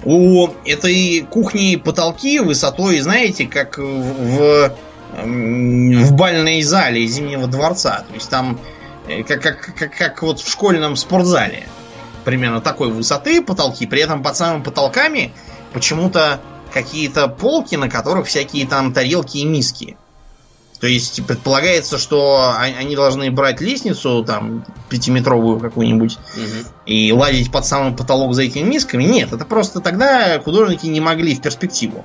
B: у этой кухни потолки высотой, знаете, как в, в бальной зале Зимнего дворца. То есть там э, как, как, как, как вот в школьном спортзале. Примерно такой высоты потолки. При этом под самыми потолками почему-то какие-то полки, на которых всякие там тарелки и миски. То есть предполагается, что они должны брать лестницу, там, пятиметровую какую-нибудь, угу. и ладить под самый потолок за этими мисками. Нет, это просто тогда художники не могли в перспективу.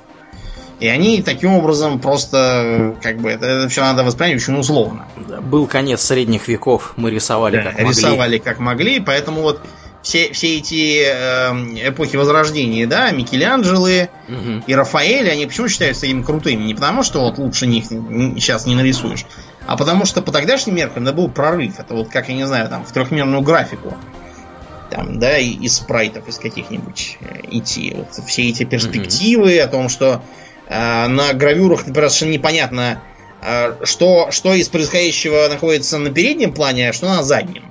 B: И они таким образом просто, как бы, это, это все надо воспринять очень условно.
A: Был конец средних веков, мы рисовали да, как могли.
B: Рисовали как могли, поэтому вот все, все эти э, эпохи Возрождения, да, Микеланджелы угу. и Рафаэль, они почему считаются такими крутыми? Не потому, что вот лучше них сейчас не нарисуешь, а потому что по тогдашним меркам это был прорыв. Это вот как, я не знаю, там, в трехмерную графику. Там, да, и, из спрайтов, из каких-нибудь э, идти. Вот все эти перспективы угу. о том, что э, на гравюрах, например, совершенно непонятно, э, что, что из происходящего находится на переднем плане, а что на заднем.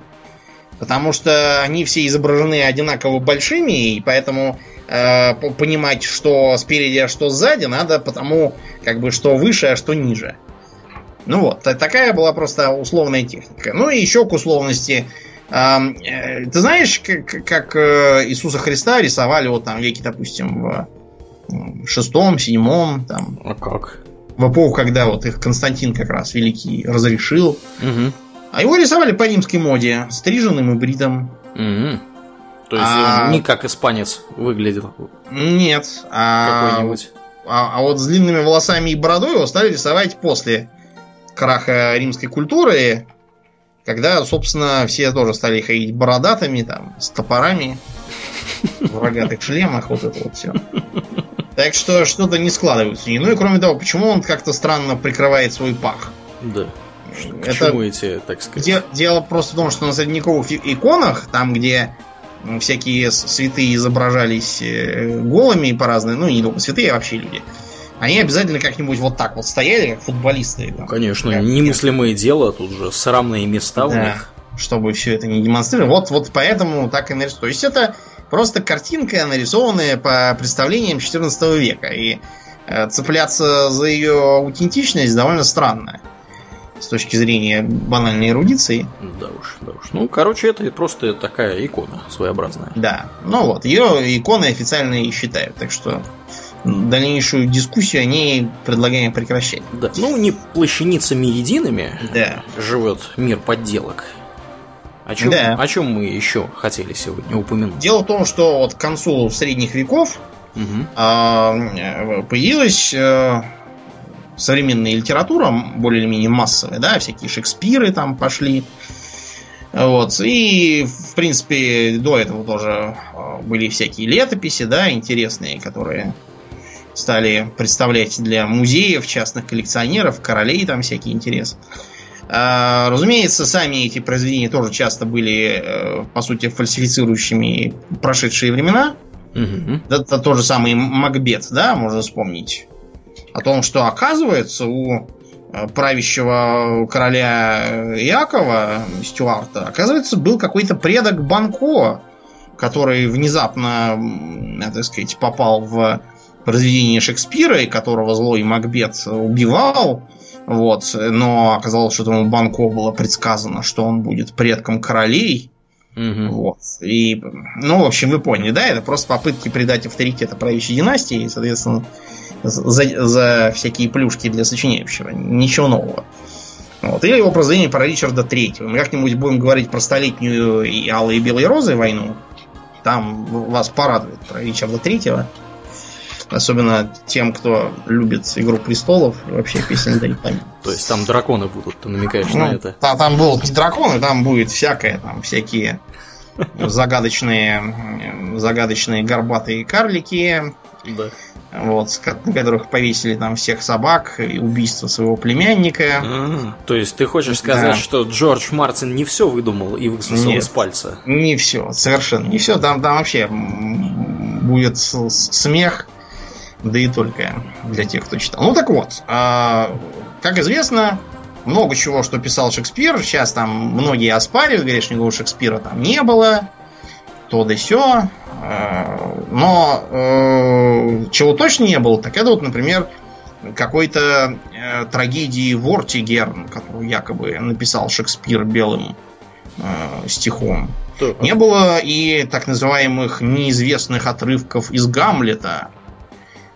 B: Потому что они все изображены одинаково большими, и поэтому э, понимать, что спереди, а что сзади, надо потому, как бы, что выше, а что ниже. Ну вот, такая была просто условная техника. Ну и еще к условности. Э, э, ты знаешь, как, как э, Иисуса Христа рисовали вот там веки, допустим, в шестом, седьмом, там.
A: А как?
B: В эпоху, когда вот их Константин как раз великий разрешил.
A: Угу.
B: А его рисовали по римской моде, стриженным и бритым.
A: Угу. То есть а... он не как испанец выглядел.
B: Нет. А... Какой-нибудь. А, а вот с длинными волосами и бородой его стали рисовать после краха римской культуры, когда, собственно, все тоже стали ходить бородатыми, там, с топорами, в рогатых шлемах, вот это вот все. Так что что-то не складывается. Ну и кроме того, почему он как-то странно прикрывает свой пах?
A: Да. К это чему эти, так сказать?
B: Де- дело просто в том, что на средневековых иконах, там, где всякие святые изображались э, голыми по разные, ну, не только святые, а вообще люди, они обязательно как-нибудь вот так вот стояли, как футболисты.
A: Там, Конечно, как немыслимое дело, тут же срамные места да, у них.
B: Чтобы все это не демонстрировать. Вот, вот поэтому так и нарисовано. То есть это просто картинка, нарисованная по представлениям 14 века. И э, цепляться за ее аутентичность довольно странно с точки зрения банальной эрудиции.
A: Да уж, да уж. Ну, короче, это просто такая икона своеобразная.
B: Да. Ну вот, ее иконой официально и считают. Так что дальнейшую дискуссию о ней предлагаем прекращать.
A: Да. Ну, не плащаницами едиными
B: да.
A: живет мир подделок. О чем, да. о чем мы еще хотели сегодня упомянуть?
B: Дело в том, что вот к концу средних веков
A: угу.
B: появилась э, современная литература, более или менее массовая, да, всякие Шекспиры там пошли. Вот. И, в принципе, до этого тоже а, были всякие летописи, да, интересные, которые стали представлять для музеев, частных коллекционеров, королей там всякий интерес. А, разумеется, сами эти произведения тоже часто были, э, по сути, фальсифицирующими прошедшие времена.
A: Мгм.
B: Это тот же самый Макбет, да, можно вспомнить. О том, что оказывается у э, правящего короля Якова, Стюарта, оказывается, был какой-то предок Банко, который внезапно, м, так сказать, попал в произведение Шекспира, и которого злой Макбет убивал. Вот, но оказалось, что этому Банко было предсказано, что он будет предком королей.
A: Мгм.
B: Вот. И, ну, в общем, вы поняли, да? Это просто попытки придать авторитета правящей династии, и, соответственно, за, за всякие плюшки для сочиняющего. Ничего нового. Вот. Или его произведение про Ричарда Третьего. Мы как-нибудь будем говорить про столетнюю и алые и белые розы войну. Там вас порадует про Ричарда Третьего. Особенно тем, кто любит Игру престолов и вообще песен дай память.
A: То есть там драконы будут, ты намекаешь
B: Ну,
A: на это.
B: та- Там будут не драконы, там будет всякое, там всякие загадочные, загадочные горбатые карлики,
A: Да.
B: вот, на которых повесили там всех собак и убийство своего племянника.
A: А, То есть ты хочешь сказать,
B: Да.
A: что Джордж Мартин не все выдумал и высосал
B: Нет.
A: из пальца?
B: Не все, совершенно не все. Там, там вообще будет смех, да и только для тех, кто читал. Ну так вот, а, как известно, много чего, что писал Шекспир, сейчас там многие оспаривают, говорят, что никакого Шекспира там не было, то да сё. А, Но э, чего точно не было, так это вот, например, какой-то э, трагедии Вортигерн, которую якобы написал Шекспир белым э, стихом.
A: Так.
B: Не было и так называемых неизвестных отрывков из Гамлета.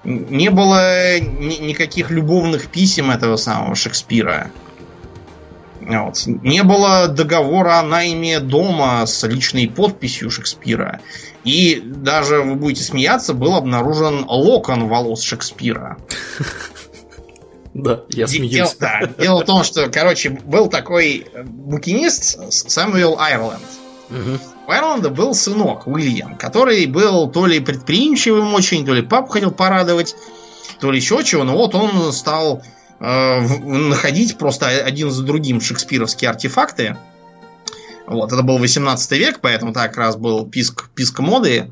B: Не было ни- никаких любовных писем этого самого Шекспира. Вот. Не было договора о найме дома с личной подписью Шекспира. И даже, вы будете смеяться, был обнаружен локон волос Шекспира.
A: Да, я смеюсь.
B: Дело, да, дело в том, что, короче, был такой букинист Сэмюэл Айрленд.
A: Мгм.
B: У Айрланда был сынок Уильям, который был то ли предприимчивым очень, то ли папу хотел порадовать, то ли еще чего. Но вот он стал находить просто один за другим шекспировские артефакты. Вот, это был 18 век, поэтому так раз был писк, писк моды.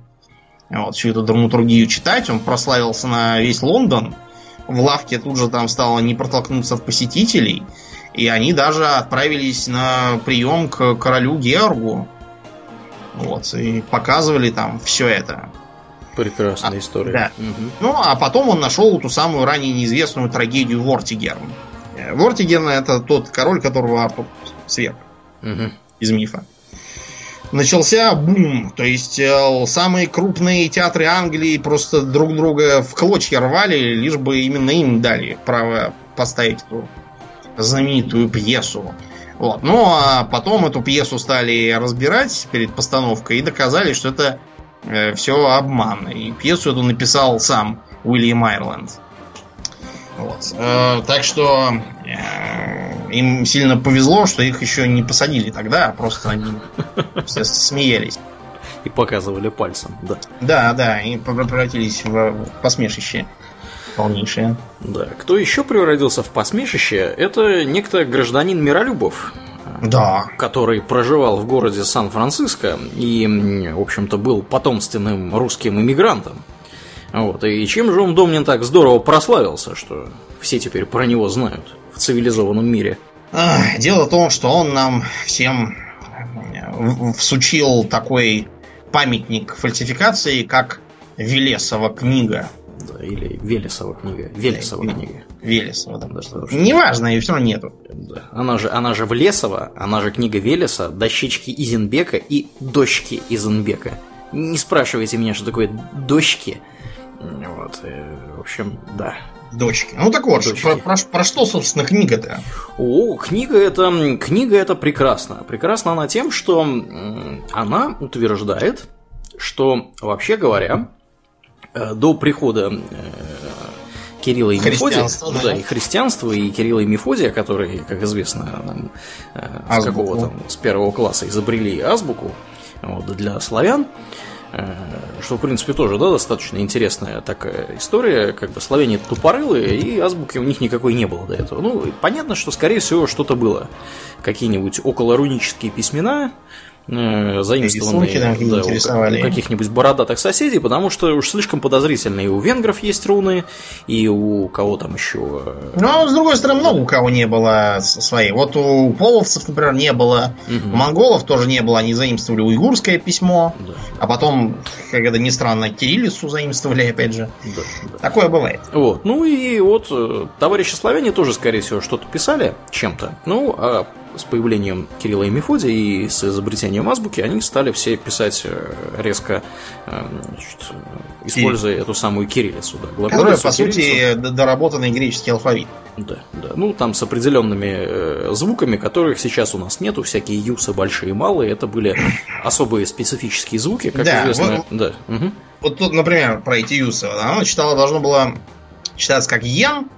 B: Вот, всю эту драматургию читать. Он прославился на весь Лондон. В лавке тут же там стало не протолкнуться от посетителей. И они даже отправились на прием к королю Георгу. Вот, и показывали там все это.
A: Прекрасная
B: А,
A: история.
B: да.
A: Мгм.
B: Ну, а потом он нашел ту самую ранее неизвестную трагедию Вортигерн. Э, Вортигерн это тот король, которого Артур сверг
A: Мгм.
B: из мифа. Начался бум, то есть э, самые крупные театры Англии просто друг друга в клочья рвали, лишь бы именно им дали право поставить эту знаменитую пьесу. Вот. Ну а потом эту пьесу стали разбирать перед постановкой и доказали, что это все обман. И пьесу эту написал сам Уильям Айрленд. Вот. Э, так что э, им сильно повезло, что их еще не посадили тогда, а просто они все смеялись.
A: И показывали пальцем, да.
B: Да, да, и превратились в посмешище полнейшее.
A: Да. Кто еще превратился в посмешище, это некто гражданин Миролюбов,
B: Да.
A: который проживал в городе Сан-Франциско и, в общем-то, был потомственным русским иммигрантом. Вот. И чем же он, Домнин, так здорово прославился, что все теперь про него знают в цивилизованном мире?
B: Ах, Дело в том, что он нам всем всучил такой памятник фальсификации, как Велесова книга.
A: Да, или Велесова книга. Велесова книга.
B: Велесова, да.
A: Да, что.
B: Неважно, и все равно нету.
A: Да. Она же, она же Влесова, она же книга Велеса, дощечки Изенбека и дочки Изенбека. Не спрашивайте меня, что такое дочки. Вот, э, в общем, да.
B: Дочки. Ну так вот,
A: Дочки.
B: про, про- про что, собственно, книга-то?
A: О, книга это, книга это прекрасна. Прекрасна она тем, что она утверждает, что, вообще говоря, э, до прихода э, Кирилла и Мефодия, ну
B: да.
A: и христианство, и Кирилла и Мефодия, которые, как известно, нам, э, с какого там, с первого класса изобрели азбуку вот, для славян, Э, что, в принципе, тоже, да, достаточно интересная такая история. Как бы славяне тупорылые, и азбуки у них никакой не было до этого. Ну, понятно, что, скорее всего, что-то было. Какие-нибудь околорунические письмена, заимствованные да, у, у каких-нибудь бородатых соседей, потому что уж слишком подозрительно и у венгров есть руны, и у кого там еще.
B: Э, ну, а с другой стороны, много у кого не было своей. Вот у половцев, например, не было, угу. у монголов тоже не было, они заимствовали уйгурское письмо, да. а потом, как это ни странно, кириллицу заимствовали, опять же. Да, да. Такое бывает.
A: Вот. Ну и вот э, товарищи славяне тоже, скорее всего, что-то писали чем-то. Ну, а с появлением Кирилла и Мефодия и с изобретением азбуки они стали все писать э, резко, э, значит, используя и... эту самую кириллицу.
B: Да, Которая, по сути, доработанный греческий алфавит.
A: Да, да. Ну, там с определенными э, звуками, которых сейчас у нас нету, всякие юсы большие и малые, это были особые специфические звуки, как да, известно.
B: Вот, да. Угу. вот тут, например, про эти юсы. Оно читало, должно было читаться как «ян»,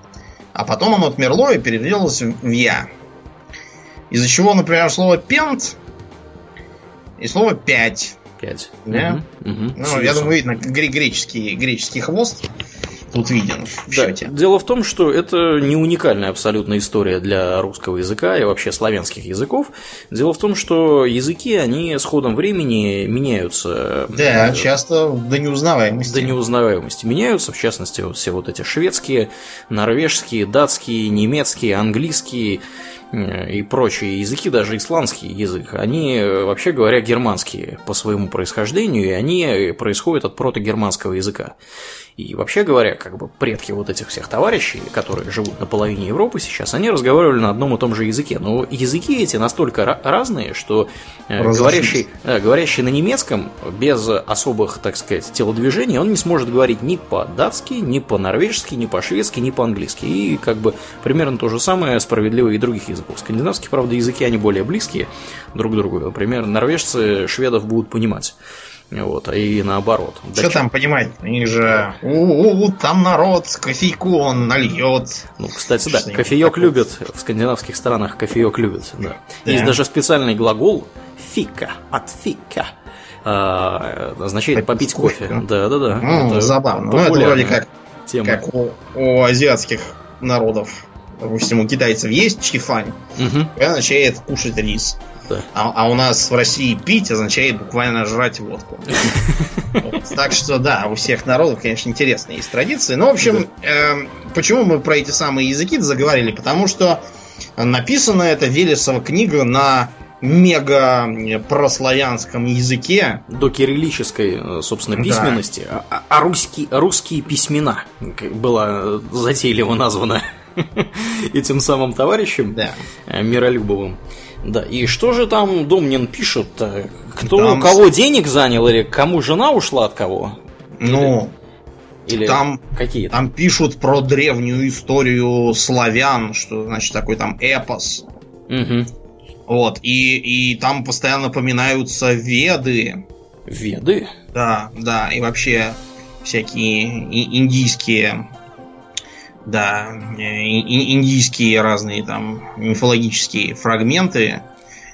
B: а потом оно отмерло и перевелось в «я». Из-за чего, например, слово пент и слово пять.
A: Пять.
B: Да? Угу, угу. Ну, я думаю, видно греческий, греческий хвост тут виден в да. счете.
A: Дело в том, что это не уникальная абсолютно история для русского языка и вообще славянских языков. Дело в том, что языки, они с ходом времени меняются.
B: Да, э, часто до неузнаваемости.
A: До неузнаваемости меняются, в частности, вот все вот эти шведские, норвежские, датские, немецкие, английские и прочие языки, даже исландский язык, они, вообще говоря, германские по своему происхождению, и они происходят от протогерманского языка. И вообще говоря, как бы предки вот этих всех товарищей, которые живут на половине Европы сейчас, они разговаривали на одном и том же языке. Но языки эти настолько разные, что э, говорящий, э, говорящий на немецком без особых, так сказать, телодвижений, он не сможет говорить ни по-датски, ни по-норвежски, ни по-шведски, ни по-английски. И как бы примерно то же самое справедливо и других языков. Скандинавские, правда, языки, они более близкие друг к другу. Например, норвежцы шведов будут понимать. Вот, а и наоборот.
B: Что там понимать? Они же у, -у, -у там народ, кофейку он нальет.
A: Ну, кстати, да, кофеек любят. В скандинавских странах кофеек любят. Да. да. Есть даже специальный глагол fika от fika. А, означает попить, попить кофе. Да, да, да.
B: Ну, это забавно. Ну, это вроде как, тема. как у, у азиатских народов. Допустим, у китайцев есть чифань, угу. это означает кушать рис. Да. А, а у нас в России пить означает буквально жрать водку. Так что да, у всех народов, конечно, интересные есть традиции. Но, в общем, эм, почему мы про эти самые языки заговорили? Потому что написана эта Велесова книга на мега прославянском языке.
A: До кириллической, собственно, письменности. Да. А, а русские, русские письмена была затейливо названа этим самым товарищем да. Э, Миролюбовым. Да, и что же там Домнин пишет? Кто там... у кого денег занял или кому жена ушла от кого?
B: Ну, или там, какие? Там пишут про древнюю историю славян, что значит такой там эпос. Угу. Вот, и, и там постоянно поминаются веды.
A: Веды?
B: Да, да, и вообще всякие индийские да, индийские разные там мифологические фрагменты.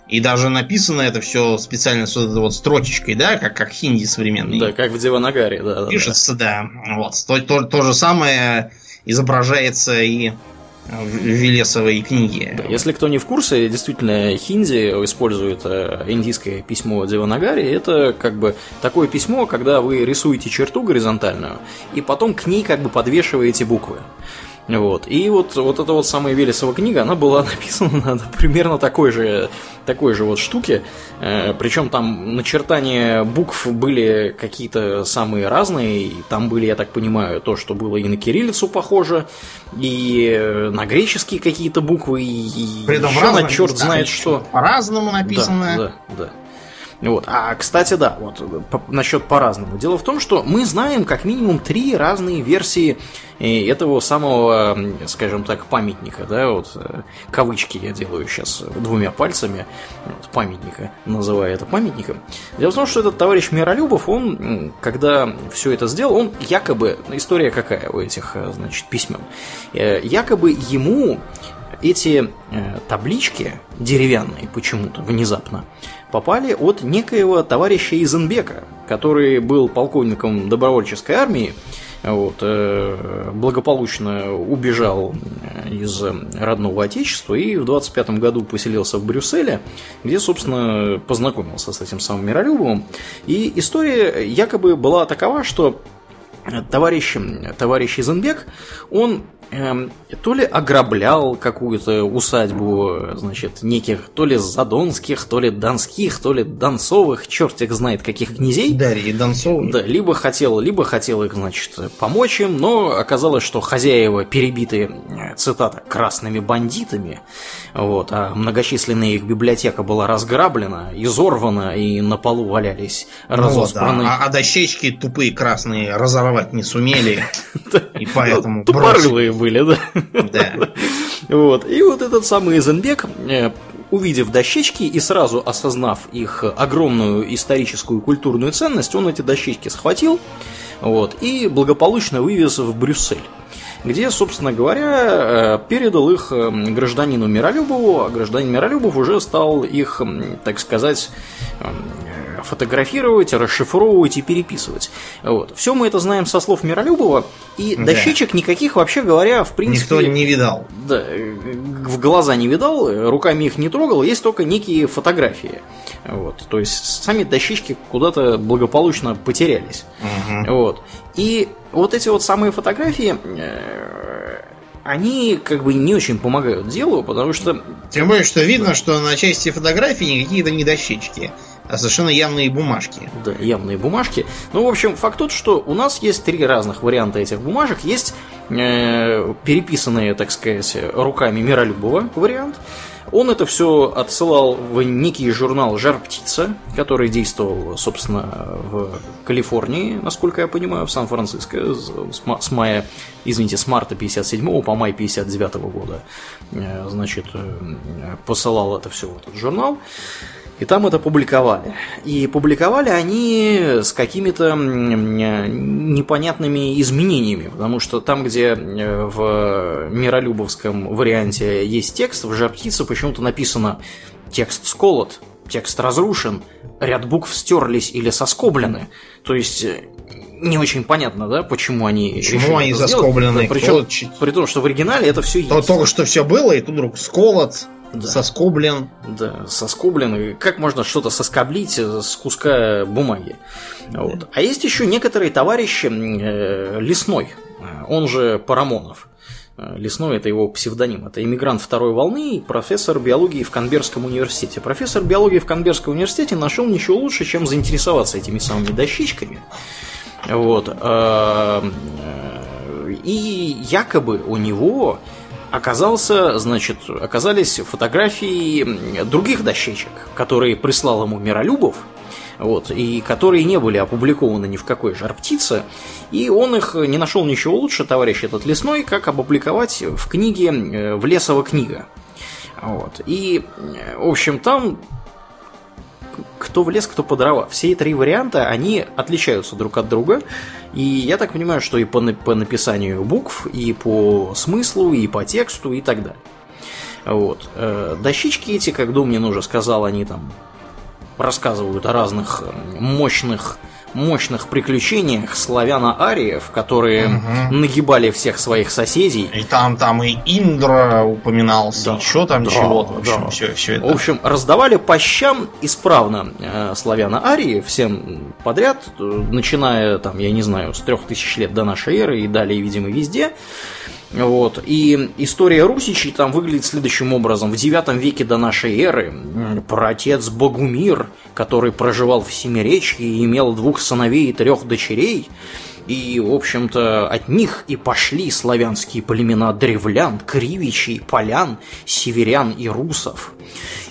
B: И даже написано это все специально с вот этой вот строчечкой, да, как, как хинди современный.
A: Да, как в Деванагаре, да.
B: Пишется, да. да. Вот. То, то, то же самое изображается и в Велесовой книге.
A: Да, если кто не в курсе, действительно, хинди использует э, индийское письмо Деванагари. Это как бы такое письмо, когда вы рисуете черту горизонтальную, и потом к ней как бы подвешиваете буквы. Вот. И вот, вот эта вот самая Велесова книга, она была написана на примерно такой же, такой же вот штуке. Э, причем там начертания букв были какие-то самые разные. И там были, я так понимаю, то, что было и на кириллицу похоже, и на греческие какие-то буквы, и
B: При этом еще на черт знает что.
A: По-разному написано. Да, да, да. Вот. А, кстати, да, вот по, насчет по-разному. Дело в том, что мы знаем как минимум три разные версии э, этого самого, скажем так, памятника, да, вот э, кавычки я делаю сейчас двумя пальцами, вот, памятника, называя это памятником. Дело в том, что этот товарищ Миролюбов, он, когда все это сделал, он якобы, история какая у этих, э, значит, письмен, якобы ему эти таблички деревянные почему-то внезапно попали от некоего товарища Изенбека, который был полковником добровольческой армии, вот, э, благополучно убежал из родного отечества и в 25 году поселился в Брюсселе, где, собственно, познакомился с этим самым Миролюбовым. И история якобы была такова, что товарищ, товарищ Изенбек, он то ли ограблял какую-то усадьбу, значит, неких то ли задонских, то ли донских, то ли донцовых, черт их знает каких князей.
B: Дарьи Донцовой.
A: Да, либо хотел, либо хотел их, значит, помочь им, но оказалось, что хозяева перебиты, цитата, красными бандитами, вот, а многочисленная их библиотека была разграблена, изорвана, и на полу валялись разоспранные.
B: Ну, вот, а, а дощечки тупые красные разорвать не сумели, и поэтому
A: Тупорылые были, да? Да. Вот. И вот этот самый Эзенбек, э, увидев дощечки и сразу осознав их огромную историческую и культурную ценность, он эти дощечки схватил вот, и благополучно вывез в Брюссель где, собственно говоря, э, передал их э, гражданину Миролюбову, а гражданин Миролюбов уже стал их, так сказать, фотографировать, расшифровывать и переписывать. Вот. Все мы это знаем со слов Миролюбова, и да. дощечек никаких, вообще говоря, в принципе...
B: Никто не видал.
A: Да, в глаза не видал, руками их не трогал, есть только некие фотографии. Вот. То есть сами дощечки куда-то благополучно потерялись. Угу. Вот. И вот эти вот самые фотографии э, они как бы не очень помогают делу, потому что...
B: Тем более, что видно, что на части фотографии какие-то не дощечки а совершенно явные бумажки.
A: Да, явные бумажки. Ну, в общем, факт тот, что у нас есть три разных варианта этих бумажек. Есть э, переписанные, так сказать, руками Миролюбова вариант. Он это все отсылал в некий журнал «Жар птица», который действовал, собственно, в Калифорнии, насколько я понимаю, в Сан-Франциско с мая, извините, с марта 57 по май 59 года. Э, значит, э, посылал это все в этот журнал. И там это публиковали. И публиковали они с какими-то непонятными изменениями, потому что там, где э, в Миролюбовском варианте есть текст, в жар почему-то написано «текст сколот», «текст разрушен», ряд букв стерлись или соскоблены. То есть э, не очень понятно, да, почему они
B: почему они заскоблены.
A: Да, причем, при том, что в оригинале это все есть.
B: Только что все было, и тут вдруг сколот. Да. Соскоблен.
A: Да, соскоблен. И как можно что-то соскоблить с куска бумаги? Вот. А есть еще некоторые товарищи э, Лесной, он же Парамонов. Лесной это его псевдоним. Это иммигрант второй волны, профессор биологии в Канберском университете. Профессор биологии в Канберском университете нашел ничего лучше, чем заинтересоваться этими самыми дощечками. Вот. Э, э, и якобы у него оказался, значит, оказались фотографии других дощечек, которые прислал ему Миролюбов, вот, и которые не были опубликованы ни в какой жар птице, и он их не нашел ничего лучше, товарищ этот лесной, как опубликовать в книге э, «В лесова книга». Вот. И, э, в общем, там кто в лес, кто по дрова. Все три варианта, они отличаются друг от друга. И я так понимаю, что и по, по написанию букв, и по смыслу, и по тексту, и так далее. Вот. Э, дощечки эти, как Домнин уже сказал, они там рассказывают о разных мощных мощных приключениях славяно-ариев, которые угу. нагибали всех своих соседей.
B: И там там и Индра упоминался, да, еще там да, чего-то. В общем, да. все, все это.
A: В общем, раздавали по щам исправно э, славяно-арии всем подряд, э, начиная там, я не знаю, с трех тысяч лет до нашей эры и далее, видимо, везде. Вот. И история русичей там выглядит следующим образом. В IX веке до нашей эры праотец Богумир, который проживал в Семиречье и имел двух сыновей и трех дочерей, и, в общем-то, от них и пошли славянские племена древлян, кривичей, полян, северян и русов.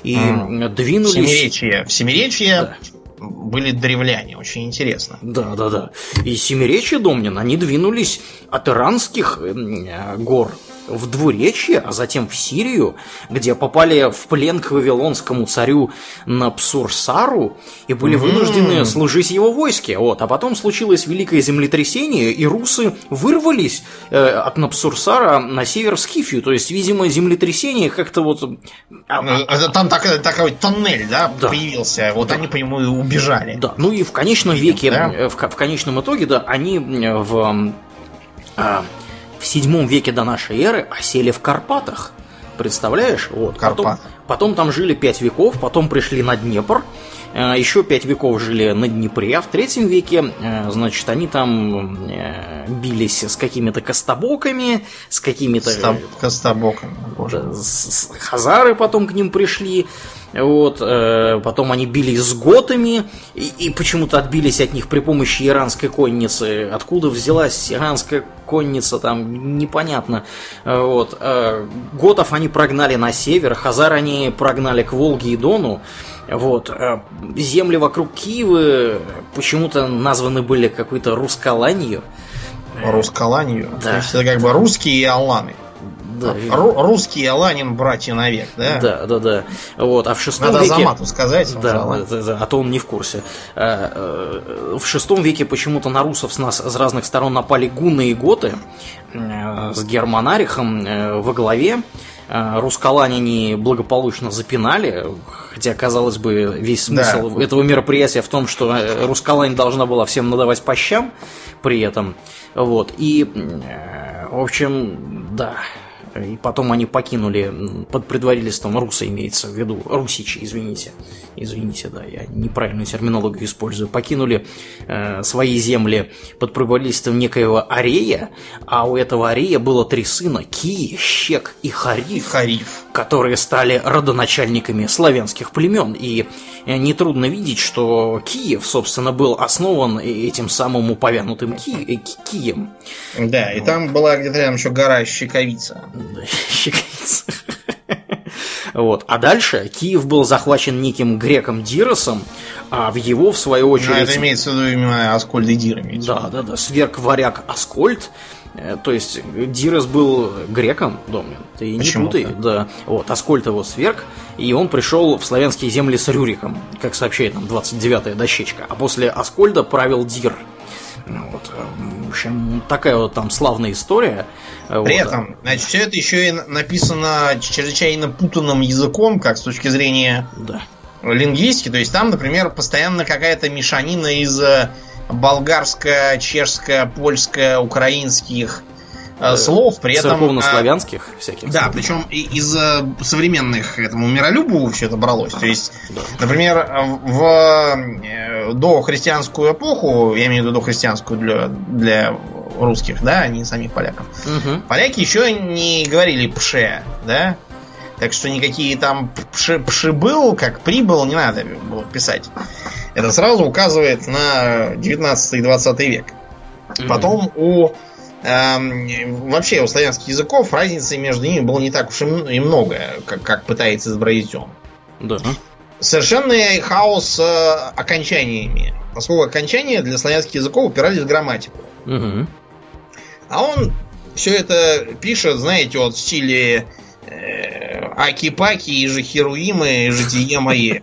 A: И mm. двинулись... В
B: Семиречье, в Семиречье да были древляне, очень интересно.
A: Да, да, да. И Семиречье Домнин, они двинулись от иранских э, гор в Двуречье, а затем в Сирию, где попали в плен к вавилонскому царю Напсурсару и были вынуждены служить его войске. Вот. А потом случилось великое землетрясение, и русы вырвались э, от Напсурсара на север в Скифию. То есть, видимо, землетрясение как-то вот... а,
B: Ну, это Там так- такой тоннель, да,
A: Да.
B: появился. Вот они по нему и убежали.
A: Да, ну и в конечном веке,
B: да?
A: э, в, в конечном итоге, да, они э, в, а, в седьмом веке до нашей эры осели в Карпатах. Представляешь? Вот. Потом,
B: Карпаты.
A: потом там жили пять веков, потом пришли на Днепр, э, еще пять веков жили на Днепре, а в третьем веке, э, значит, они там э, бились с какими-то костобоками, с какими-то...
B: Костобоком. Боже.
A: Хазары потом к ним пришли. Вот, э, потом они бились с готами и, и почему-то отбились от них при помощи иранской конницы. Откуда взялась иранская конница, там непонятно. Э, Вот, э, готов они прогнали на север, хазар они прогнали к Волге и Дону. Вот, э, земли вокруг Киева почему-то названы были какой-то рускаланью.
B: Рускаланью.
A: Да.
B: То есть это как бы русские и аланы.
A: Да,
B: Ру- русский аланин братья навек, да?
A: да, да, да. Вот, а в шестом
B: Надо
A: веке...
B: Азамату сказать.
A: Да, да, да, а то он не в курсе. Э, э, В шестом веке почему-то на русов с нас с разных сторон напали гунны и готы э, с Германарихом э, во главе. Рускалань они благополучно запинали, хотя, казалось бы, весь смысл
B: Да.
A: этого мероприятия в том, что Рускалань должна была всем надавать по щам при этом. Вот. И, в общем, да, и потом они покинули под предводительством Руса, имеется в виду, Русичи, извините. Извините, да, я неправильную терминологию использую. Покинули э, свои земли под предводительством некоего Арея, а у этого Арея было три сына, Ки, Щек и Хариф
B: Хариф.
A: которые стали родоначальниками славянских племен. И э, нетрудно видеть, что Киев, собственно, был основан этим самым упомянутым э, Ки- Кием.
B: Да, и там была где-то рядом еще гора Щековица.
A: Щекается. Вот. А дальше Киев был захвачен неким греком Диросом, а в его, в свою
B: Ну,
A: очередь...
B: это имеется в виду именно Аскольд и Дир
A: Да, да, да. Сверг варяг Аскольд. Э, То есть Дирос был греком, Домнин. Ты не
B: Почему-то.
A: путай. Да. Вот, Аскольд его сверг, и он пришел в славянские земли с Рюриком, как сообщает нам 29-я дощечка. А после Аскольда правил Дир. Ну, Вот, э, в общем, такая вот там славная история. Э,
B: При
A: вот.
B: этом, значит, все это еще и написано чрезвычайно путанным языком, как с точки зрения
A: Да.
B: лингвистики. То есть там, например, постоянно какая-то мешанина из э, болгарско, чешско, польско, украинских э, слов. При этом... э,
A: Церковно-славянских всяких.
B: Да, причем из э, современных этому миролюбу все это бралось. То есть,
A: Да.
B: например, э, в э, дохристианскую эпоху, я имею в виду дохристианскую для, для русских, да, а не самих поляков,
A: Мгм.
B: поляки еще не говорили пше, да? Так что никакие там пши, пши был, как прибыл, не надо было писать. Это сразу указывает на 19 и 20 век. Потом у эм, вообще у славянских языков разницы между ними было не так уж и много, как, как пытается изобразить он.
A: Да.
B: Совершенный хаос с э, окончаниями. Поскольку окончания для славянских языков упирались в грамматику.
A: Мгм.
B: А он все это пишет, знаете, вот в стиле э, Аки-паки и же Херуимы и житие мое.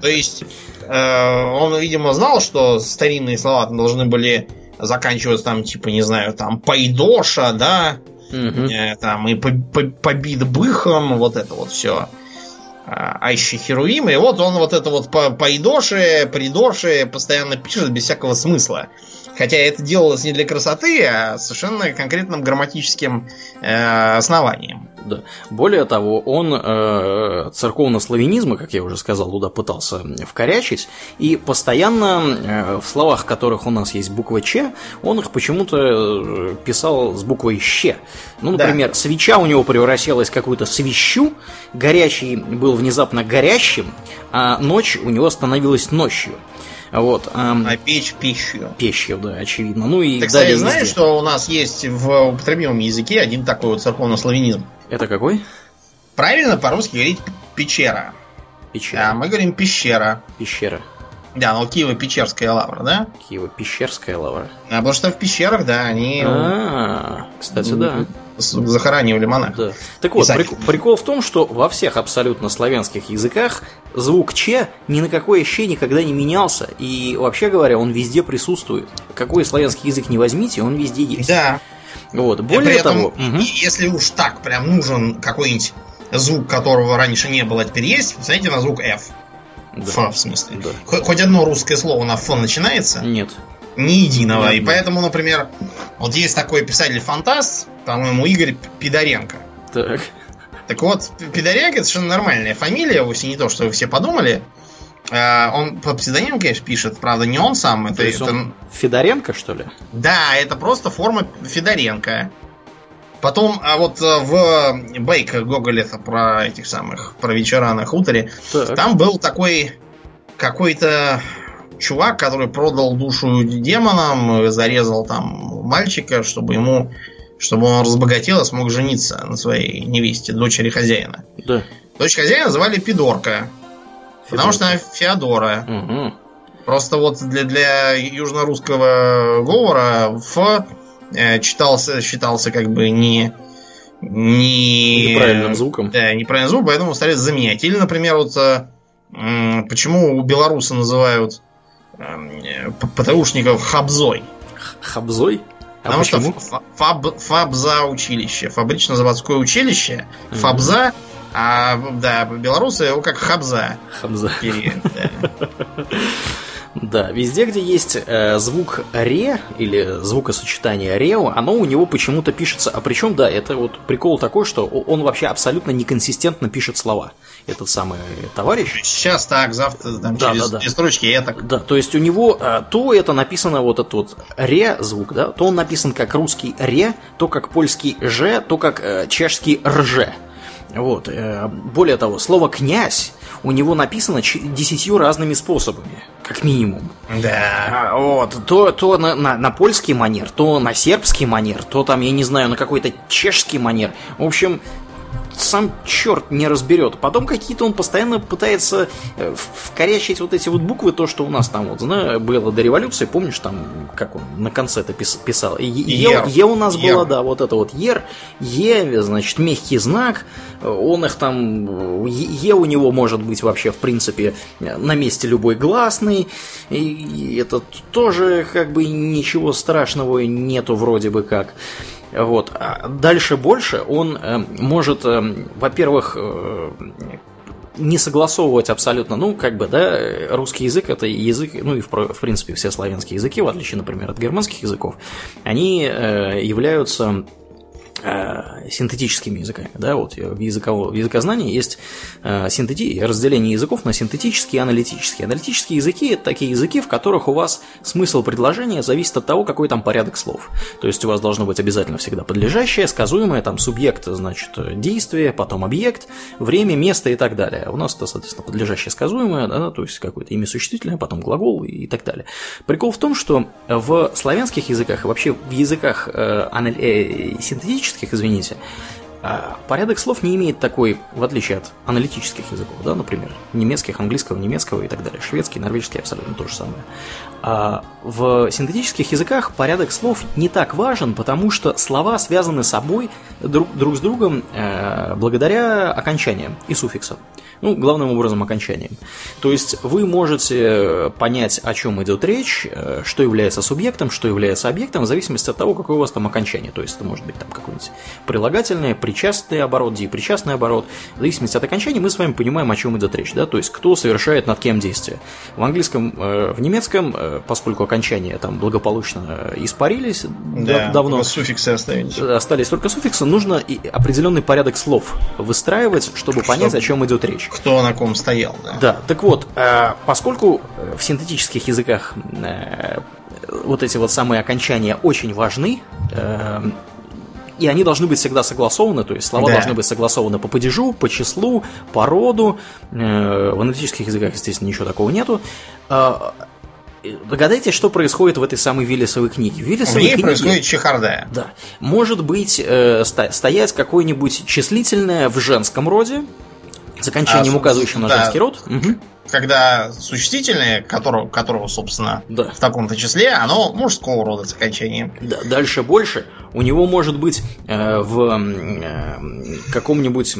B: То есть э, он, видимо, знал, что старинные слова должны были заканчиваться там, типа, не знаю, там, пайдоша, да,
A: Мгм.
B: э, там, и по- по- побит быхом, вот это вот все. А еще Херуимы, и вот он вот это вот по пайдоши, придоши постоянно пишет без всякого смысла. Хотя это делалось не для красоты, а совершенно конкретным грамматическим э, основанием.
A: Да. Более того, он э, церковно-славянизмы, как я уже сказал, туда пытался вкорячить, и постоянно э, в словах, в которых у нас есть буква Ч, он их почему-то э, писал с буквой Щ. Ну,
B: Да.
A: например, свеча у него превращалась в какую-то свищу, горячий был внезапно горящим, а ночь у него становилась ночью. Вот. ам,
B: А печь пищу.
A: пещью, да, очевидно. Ну и
B: Ты, кстати, знаешь,
A: везде.
B: что у нас есть в употребимом языке один такой вот церковно-славянизм?
A: Это какой?
B: Правильно по-русски говорить печера.
A: Пещера.
B: А мы говорим пещера.
A: Пещера.
B: Да, ну Киево-Печерская лавра, да?
A: Киево-Пещерская лавра.
B: А потому что в пещерах, да, они
A: А, кстати, да.
B: Захоранивали монахов.
A: Да. Так вот, прик, прикол в том, что во всех абсолютно славянских языках звук Ч ни на какое Щ никогда не менялся. И вообще говоря, он везде присутствует. Какой славянский язык не возьмите, он везде есть.
B: Да.
A: Вот. Более этом, того,
B: угу. если уж так прям нужен какой-нибудь звук, которого раньше не было, а теперь есть, смотрите на звук F. Да. Ф, в смысле. Да. Хоть одно русское слово на Ф начинается?
A: Нет.
B: Ни единого. Нет, и нет. поэтому, например, вот есть такой писатель-фантаст, по-моему, Игорь Пидоренко.
A: Так.
B: Так вот, Пидоренко это совершенно нормальная фамилия, вовсе не то, что вы все подумали. А, он по псевдониму, конечно, пишет, правда, не он сам. Это,
A: это... Он Федоренко, что ли?
B: Да, это просто форма Федоренко. Потом, а вот э, в Бейк Гоголе про этих самых, про вечера на хуторе, так. там был такой какой-то чувак, который продал душу демонам, зарезал там мальчика, чтобы ему, чтобы он разбогател и смог жениться на своей невесте, дочери хозяина.
A: Да.
B: Дочь хозяина звали Пидорка. Федорка. Потому что она Феодора.
A: Угу.
B: Просто вот для, для южно-русского говора Ф э, читался, считался как бы не не...
A: Неправильным звуком.
B: Да, неправильным звуком, поэтому стали заменять. Или, например, вот э, почему у белоруса называют э, ПТУшников хабзой?
A: Хабзой?
B: А Потому почему? что фаб, фабза училище, фабрично-заводское училище, mm-hmm. фабза, а да, белорусы его как хабза.
A: Хабза. да. Да, везде, где есть э, звук ре или звукосочетание рео, оно у него почему-то пишется. А причем, да, это вот прикол такой, что он вообще абсолютно неконсистентно пишет слова. Этот самый товарищ.
B: Сейчас так, завтра там, да, через да, да. строчки я так.
A: Да, то есть у него э, то это написано вот этот вот ре звук, да, то он написан как русский ре, то как польский же, то как э, чешский рже. Вот. Э, более того, слово князь у него написано десятью разными способами, как минимум.
B: Да.
A: А, вот. То, то на, на, на польский манер, то на сербский манер, то там, я не знаю, на какой-то чешский манер. В общем, сам черт не разберет. Потом какие-то он постоянно пытается э, вкорячить вот эти вот буквы, то, что у нас там вот, знаю, было до революции, помнишь, там, как он на конце это писал? Е, е, е у нас было, да, вот это вот Ер, Е, значит, мягкий знак, он их там, Е у него может быть вообще, в принципе, на месте любой гласный, и это тоже как бы ничего страшного нету вроде бы как. Вот. А дальше больше он э, может, э, во-первых, э, не согласовывать абсолютно, ну, как бы, да, русский язык это язык, ну и в, в принципе все славянские языки, в отличие, например, от германских языков, они э, являются синтетическими языками. Да, вот в, языково, в языкознании есть э, синтети, разделение языков на синтетические и аналитические. Аналитические языки – это такие языки, в которых у вас смысл предложения зависит от того, какой там порядок слов. То есть у вас должно быть обязательно всегда подлежащее, сказуемое, там субъект, значит, действие, потом объект, время, место и так далее. У нас это, соответственно, подлежащее, сказуемое, да, то есть какое-то имя существительное, потом глагол и так далее. Прикол в том, что в славянских языках и вообще в языках э, анали- э, синтетических аналитических, извините, а порядок слов не имеет такой, в отличие от аналитических языков, да, например, немецких, английского, немецкого и так далее, шведский, норвежский абсолютно то же самое. А в синтетических языках порядок слов не так важен, потому что слова связаны собой друг, друг с другом э, благодаря окончаниям и суффиксам. Ну, главным образом окончанием. То есть вы можете понять, о чем идет речь, э, что является субъектом, что является объектом, в зависимости от того, какое у вас там окончание. То есть это может быть там какой-нибудь прилагательное, причастный оборот, депричастный оборот. В зависимости от окончания мы с вами понимаем, о чем идет речь. Да? То есть кто совершает над кем действие. В английском, э, в немецком, э, поскольку окончания там благополучно испарились
B: да, давно. суффиксы остались.
A: Остались только суффиксы. Нужно и определенный порядок слов выстраивать, чтобы, чтобы понять, о чем идет речь
B: кто на ком стоял, да.
A: Да, так вот, э, поскольку в синтетических языках э, вот эти вот самые окончания очень важны, э, и они должны быть всегда согласованы, то есть слова да. должны быть согласованы по падежу, по числу, по роду. В аналитических языках, естественно, ничего такого нету. Догадайтесь, что происходит в этой самой Виллисовой книге. В Виллисовой
B: в ней книге, происходит чехарда.
A: Да. Может быть, э, стоять какое-нибудь числительное в женском роде, с окончанием, а, указывающим на да. женский род. Угу.
B: когда существительное, которого, которого собственно,
A: Да.
B: в таком-то числе, оно мужского рода с окончанием.
A: Да, дальше больше. У него может быть э, в э, каком-нибудь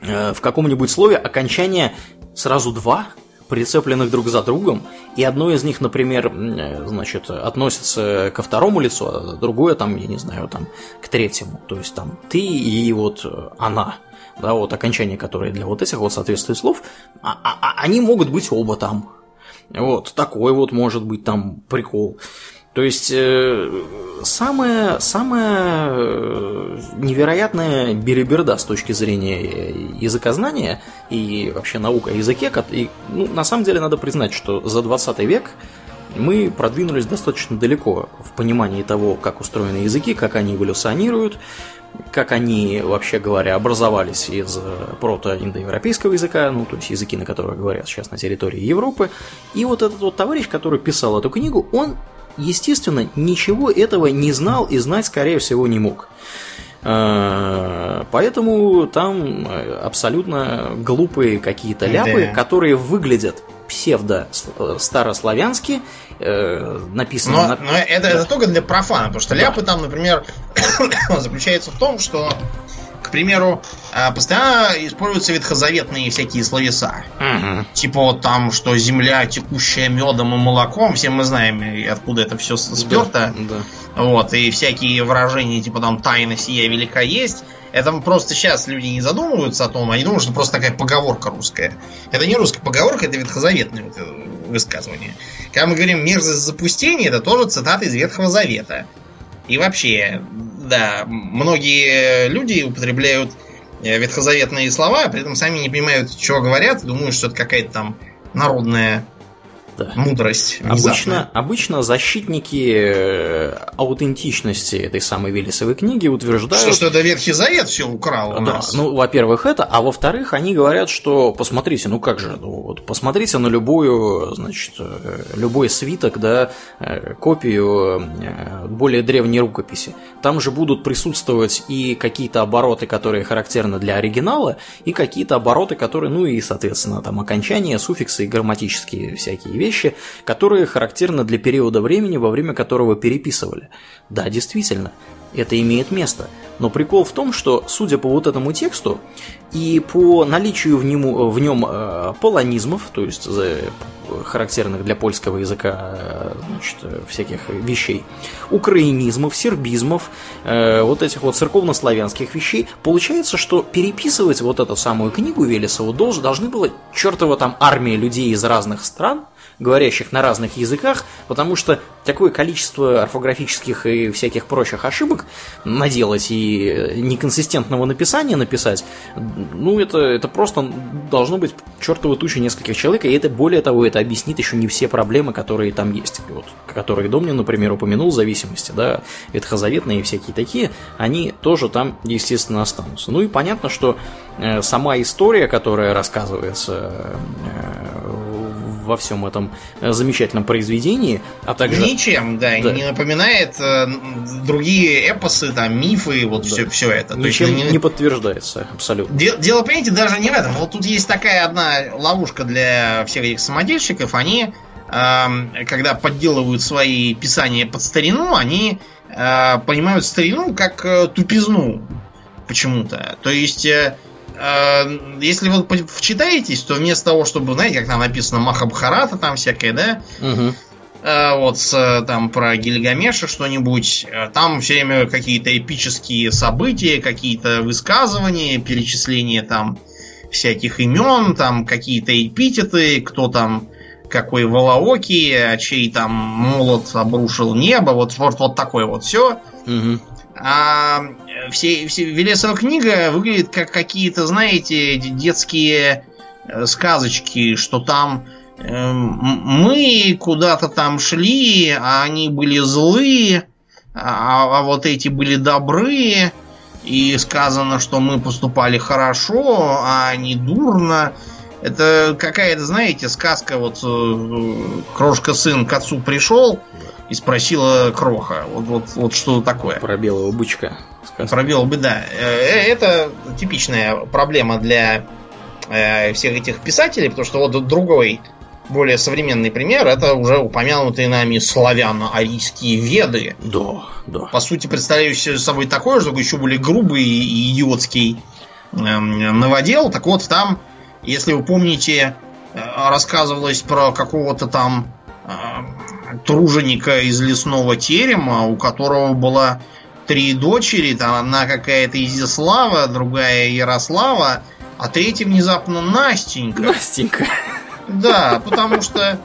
A: э, в каком-нибудь слове окончание сразу два прицепленных друг за другом, и одно из них, например, э, значит, относится ко второму лицу, а другое там, я не знаю, там к третьему. То есть там ты и вот э, она. Да, вот окончания, которые для вот этих вот соответствуют слов, а- а- а- они могут быть оба там. Вот, такой вот может быть там прикол. То есть э, самая, самая э, невероятная береберда с точки зрения э, языкознания и вообще наука о языке. И, ну, на самом деле надо признать, что за 20 век мы продвинулись достаточно далеко в понимании того, как устроены языки, как они эволюционируют, как они, вообще говоря, образовались из прото-индоевропейского языка, ну, то есть языки, на которых говорят сейчас на территории Европы. И вот этот вот товарищ, который писал эту книгу, он, естественно, ничего этого не знал и знать, скорее всего, не мог. Э, Поэтому там э, абсолютно глупые какие-то ляпы,
B: Да.
A: которые выглядят псевдо-старославянски, э, написаны
B: Но,
A: на...
B: но это, это только для профана, потому что
A: Да.
B: ляпы там, например, заключаются в том, что, к примеру, а, постоянно используются ветхозаветные всякие словеса.
A: Мгм.
B: Типа вот там, что земля, текущая медом и молоком, все мы знаем, откуда это все сперто.
A: Да, да.
B: Вот, и всякие выражения, типа там тайна сия велика есть. Это просто сейчас люди не задумываются о том, они думают, что просто такая поговорка русская. Это не русская поговорка, это ветхозаветное вот это высказывание. Когда мы говорим мерзость запустения, это тоже цитата из Ветхого Завета. И вообще, да, многие люди употребляют э, ветхозаветные слова, при этом сами не понимают, чего говорят, думают, что это какая-то там народная
A: Да.
B: мудрость. внезапная.
A: Обычно, обычно защитники э, аутентичности этой самой Велесовой книги утверждают...
B: Что, что это Ветхий Завет все украл у
A: Да,
B: нас.
A: ну, во-первых, это, а во-вторых, они говорят, что посмотрите, ну как же, ну, вот посмотрите на любую, значит, э, любой свиток, да, э, копию более древней рукописи. Там же будут присутствовать и какие-то обороты, которые характерны для оригинала, и какие-то обороты, которые, ну и, соответственно, там окончания, суффиксы и грамматические всякие вещи, которые характерны для периода времени, во время которого переписывали. Да, действительно, это имеет место. Но прикол в том, что, судя по вот этому тексту, и по наличию в, нему, в нем э, полонизмов, то есть за- характерных для польского языка э, значит, э, всяких вещей, украинизмов, сербизмов, э, вот этих вот церковнославянских вещей, получается, что переписывать вот эту самую книгу Велесову долж- должны было чертова там армия людей из разных стран, говорящих на разных языках, потому что такое количество орфографических и всяких прочих ошибок наделать и э, неконсистентного написания написать, ну, это, это просто должно быть чертова туча нескольких человек, и это, более того, это объяснит еще не все проблемы, которые там есть. Вот, которые Домнин, например, упомянул, зависимости, да, ветхозаветные и всякие такие, они тоже там, естественно, останутся. Ну и понятно, что э, сама история, которая рассказывается э, во всем этом э, замечательном произведении, а также...
B: Ничем, да,
A: Да.
B: не напоминает э, другие эпосы, там, мифы, вот
A: Да.
B: все, все это. То есть,
A: Ничем
B: ну, не-
A: не подтверждается абсолютно.
B: Де- Дело, понимаете, даже не в этом. Вот тут есть такая одна ловушка для всех этих самодельщиков. Они, эм, когда подделывают свои писания под старину, они э, понимают старину как э, тупизну почему-то. То есть, э, э, если вы вчитаетесь, то вместо того, чтобы, знаете, как там написано Махабхарата, там всякое, да. Э, вот э, там про Гильгамеша что-нибудь. Э, Там все время какие-то эпические события, какие-то высказывания, перечисления там всяких имен, там какие-то эпитеты, кто там какой Валаоки, а чей там молот обрушил небо, вот, вот, вот такое вот все.
A: Мгм.
B: А э, все, все, Велесова книга выглядит как какие-то, знаете, детские э, сказочки, что там м- мы куда-то там шли, а они были злые, а, а вот эти были добрые, и сказано, что мы поступали хорошо, а они дурно. Это какая-то, знаете, сказка, вот э, крошка сын к отцу пришел и спросила кроха. Вот, вот, вот что такое.
A: Про белого бычка. Сказка.
B: Пробел бы, да. Э, Это типичная проблема для э, всех этих писателей, потому что вот другой, более современный пример, это уже упомянутые нами славяно-арийские веды.
A: Да, да.
B: По сути, представляющие собой такое же, только еще более грубый и идиотский эм, новодел. Так вот, там, если вы помните, э, рассказывалось про какого-то там э, труженика из лесного терема, у которого была три дочери, там одна какая-то Изяслава, другая Ярослава, а третья внезапно Настенька.
A: Настенька.
B: Да, потому что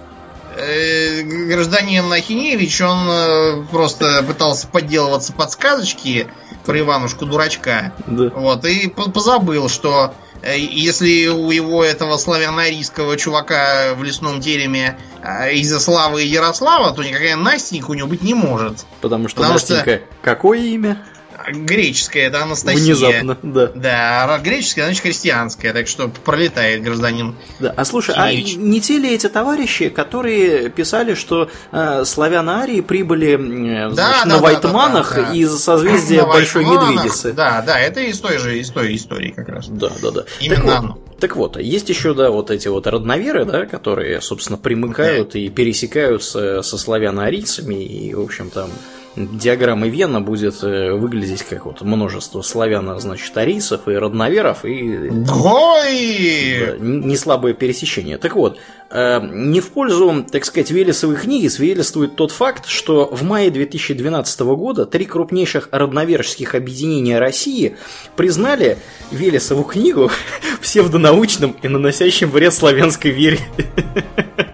B: э, гражданин Ахиневич, он э, просто пытался подделываться под сказочки про Иванушку дурачка.
A: Да.
B: Вот, и по- позабыл, что если у его этого славяно-арийского чувака в лесном тереме э, из-за славы Ярослава, то никакая Настенька у него быть не может.
A: Потому что
B: Потому что-
A: Настенька какое имя?
B: Греческая это Анастасия.
A: Внезапно, да.
B: Да, а греческая, значит христианская, так что пролетает гражданин.
A: Да. А слушай, а
B: Киевич.
A: не те ли эти товарищи, которые писали, что э, славяно-арии прибыли э, значит,
B: Да,
A: на
B: да,
A: Вайтманах
B: да, да, да.
A: из созвездия
B: На
A: Большой. Медведицы?
B: Да, да, это из той же из той истории как раз.
A: Да, да, да.
B: Именно
A: так, вот,
B: оно.
A: так вот, есть еще, да, вот эти вот родноверы, да, которые, собственно, примыкают и пересекаются со славяно-арийцами, и, в общем, там диаграмма Вена будет э, выглядеть как вот множество славяно, значит, арийцев и родноверов, и
B: Ой!
A: да, не слабое пересечение. Так вот, э, не в пользу, так сказать, Велесовой книги свидетельствует тот факт, что в мае 2012 года три крупнейших родноверческих объединения России признали Велесову книгу псевдонаучным и наносящим вред славянской вере.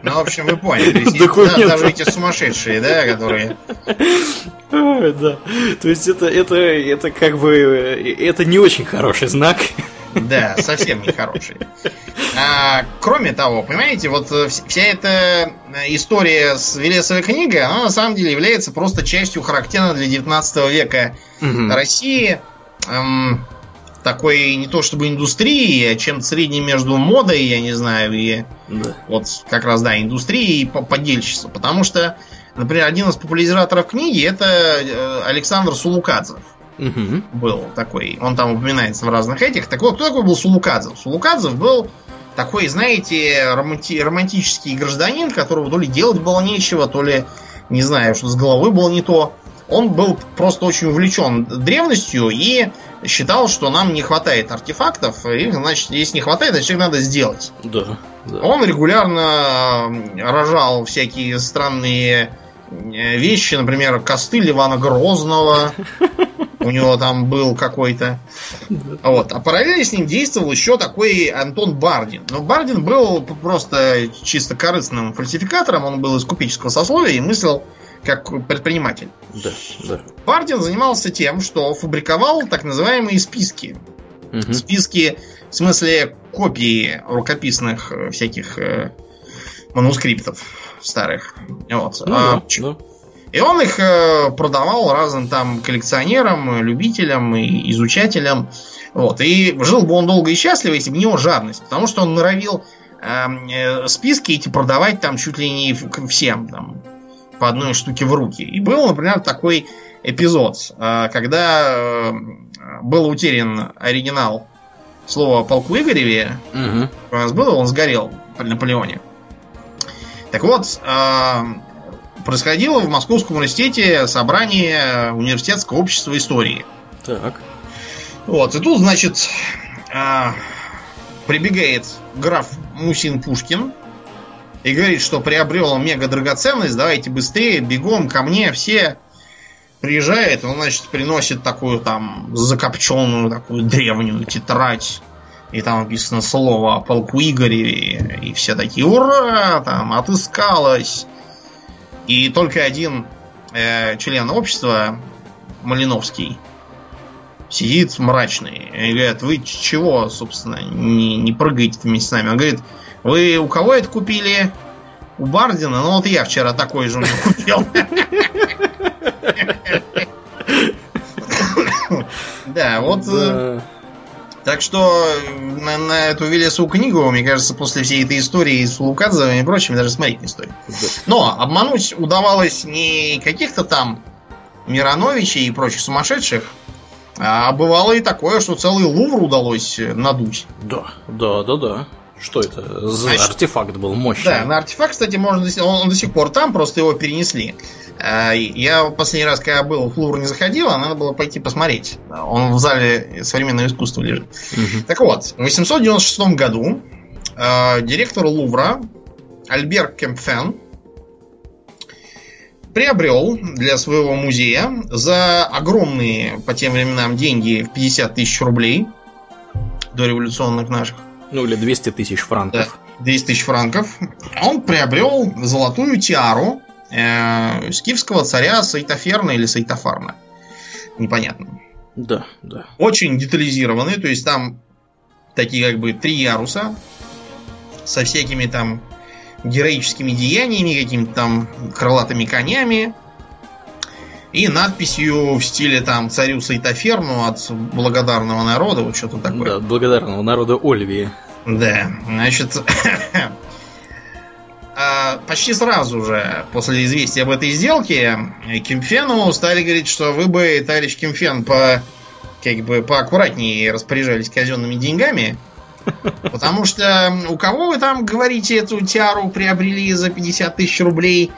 B: Ну, в общем, вы поняли.
A: Документ.
B: да, даже эти сумасшедшие, да, которые...
A: Да. То есть это, это, это как бы э, это не очень хороший знак.
B: Да, совсем нехорошие. А, кроме того, понимаете, вот э, вс- вся эта э, история с Велесовой книгой, она на самом деле является просто частью характерной для 19 века
A: Мгм.
B: России эм, такой не то чтобы индустрии, а чем-то средним между модой, я не знаю, и
A: Да.
B: вот как раз, да, индустрией и по- подельчества. Потому что, например, один из популяризаторов книги это э, Александр Сулукадзев
A: Мгм.
B: был такой. Он там упоминается в разных этих. Так вот, кто такой был Сулукадзев? Сулукадзев был такой, знаете, романти- романтический гражданин, которого то ли делать было нечего, то ли, не знаю, что с головой было не то. Он был просто очень увлечен древностью и считал, что нам не хватает артефактов, и, значит, если не хватает, значит, их надо сделать.
A: Да. да.
B: Он регулярно рожал всякие странные э, вещи, например, костыль Ивана Грозного. У него там был какой-то. Вот. А параллельно с ним действовал еще такой Антон Бардин. Но Бардин был просто чисто корыстным фальсификатором. Он был из купеческого сословия и мыслил как предприниматель.
A: Да, да.
B: Бардин занимался тем, что фабриковал так называемые списки.
A: Мгм.
B: Списки, в смысле, копии рукописных э, всяких э, манускриптов старых. Вот.
A: Ну
B: А,
A: да, да.
B: И он их э, продавал разным там коллекционерам, любителям и изучателям. Вот. И жил бы он долго и счастливо, если бы не его жадность. Потому что он норовил эм, э, списки эти продавать там чуть ли не всем. Там, по одной штуке в руки. И был, например, такой эпизод, э, когда э, был утерян оригинал слова о полку Игореве,
A: Мгм.
B: у нас было, он сгорел при Наполеоне. Так вот, э, происходило в Московском университете собрание университетского общества истории.
A: Так.
B: Вот, и тут, значит, прибегает граф Мусин Пушкин и говорит, что приобрел мега драгоценность, давайте быстрее, бегом ко мне, все приезжает, он, значит, приносит такую там закопченную, такую древнюю тетрадь, и там написано слово о полку Игореве, и все такие, ура, там, отыскалось. И только один э, член общества, Малиновский, сидит мрачный. И говорят, вы чего, собственно, не, не прыгаете вместе с нами? Он говорит, вы у кого это купили? У Бардина? Ну вот я вчера такой же у него купил. Да, вот э, так что на, на эту Велесову книгу, мне кажется, после всей этой истории с Лукадзовым и прочим, даже смотреть не стоит. Но обмануть удавалось не каких-то там Мироновичей и прочих сумасшедших, А бывало и такое, что целый Лувр удалось надуть.
A: Да, да, да, да. Что это за
B: Значит,
A: артефакт был мощный?
B: Да, на артефакт, кстати, можно, он, он до сих пор там, просто его перенесли. А, Я последний раз, когда был в Лувр не заходил, а надо было пойти посмотреть. Он в зале современного искусства лежит.
A: Мгм.
B: Так вот, в 896 году э, директор Лувра Альбер Кемпфен приобрел для своего музея за огромные по тем временам деньги в 50 тысяч рублей до революционных наших
A: Ну или 200 тысяч
B: да,
A: франков.
B: 200 тысяч франков. Он приобрел золотую тиару э, скифского царя Сайтоферна или Сайтофарна. Непонятно.
A: Да, да.
B: Очень детализированные, то есть там такие как бы три яруса со всякими там героическими деяниями, какими-то там крылатыми конями и надписью в стиле там царю Сайтоферну от благодарного народа, вот что-то такое.
A: Да, благодарного народа Ольвии.
B: Да, значит, а, почти сразу же после известия об этой сделке Кимфену стали говорить, что вы бы, товарищ Кимфен, по как бы поаккуратнее распоряжались казенными деньгами, потому что у кого вы там говорите эту тиару приобрели за 50 тысяч рублей?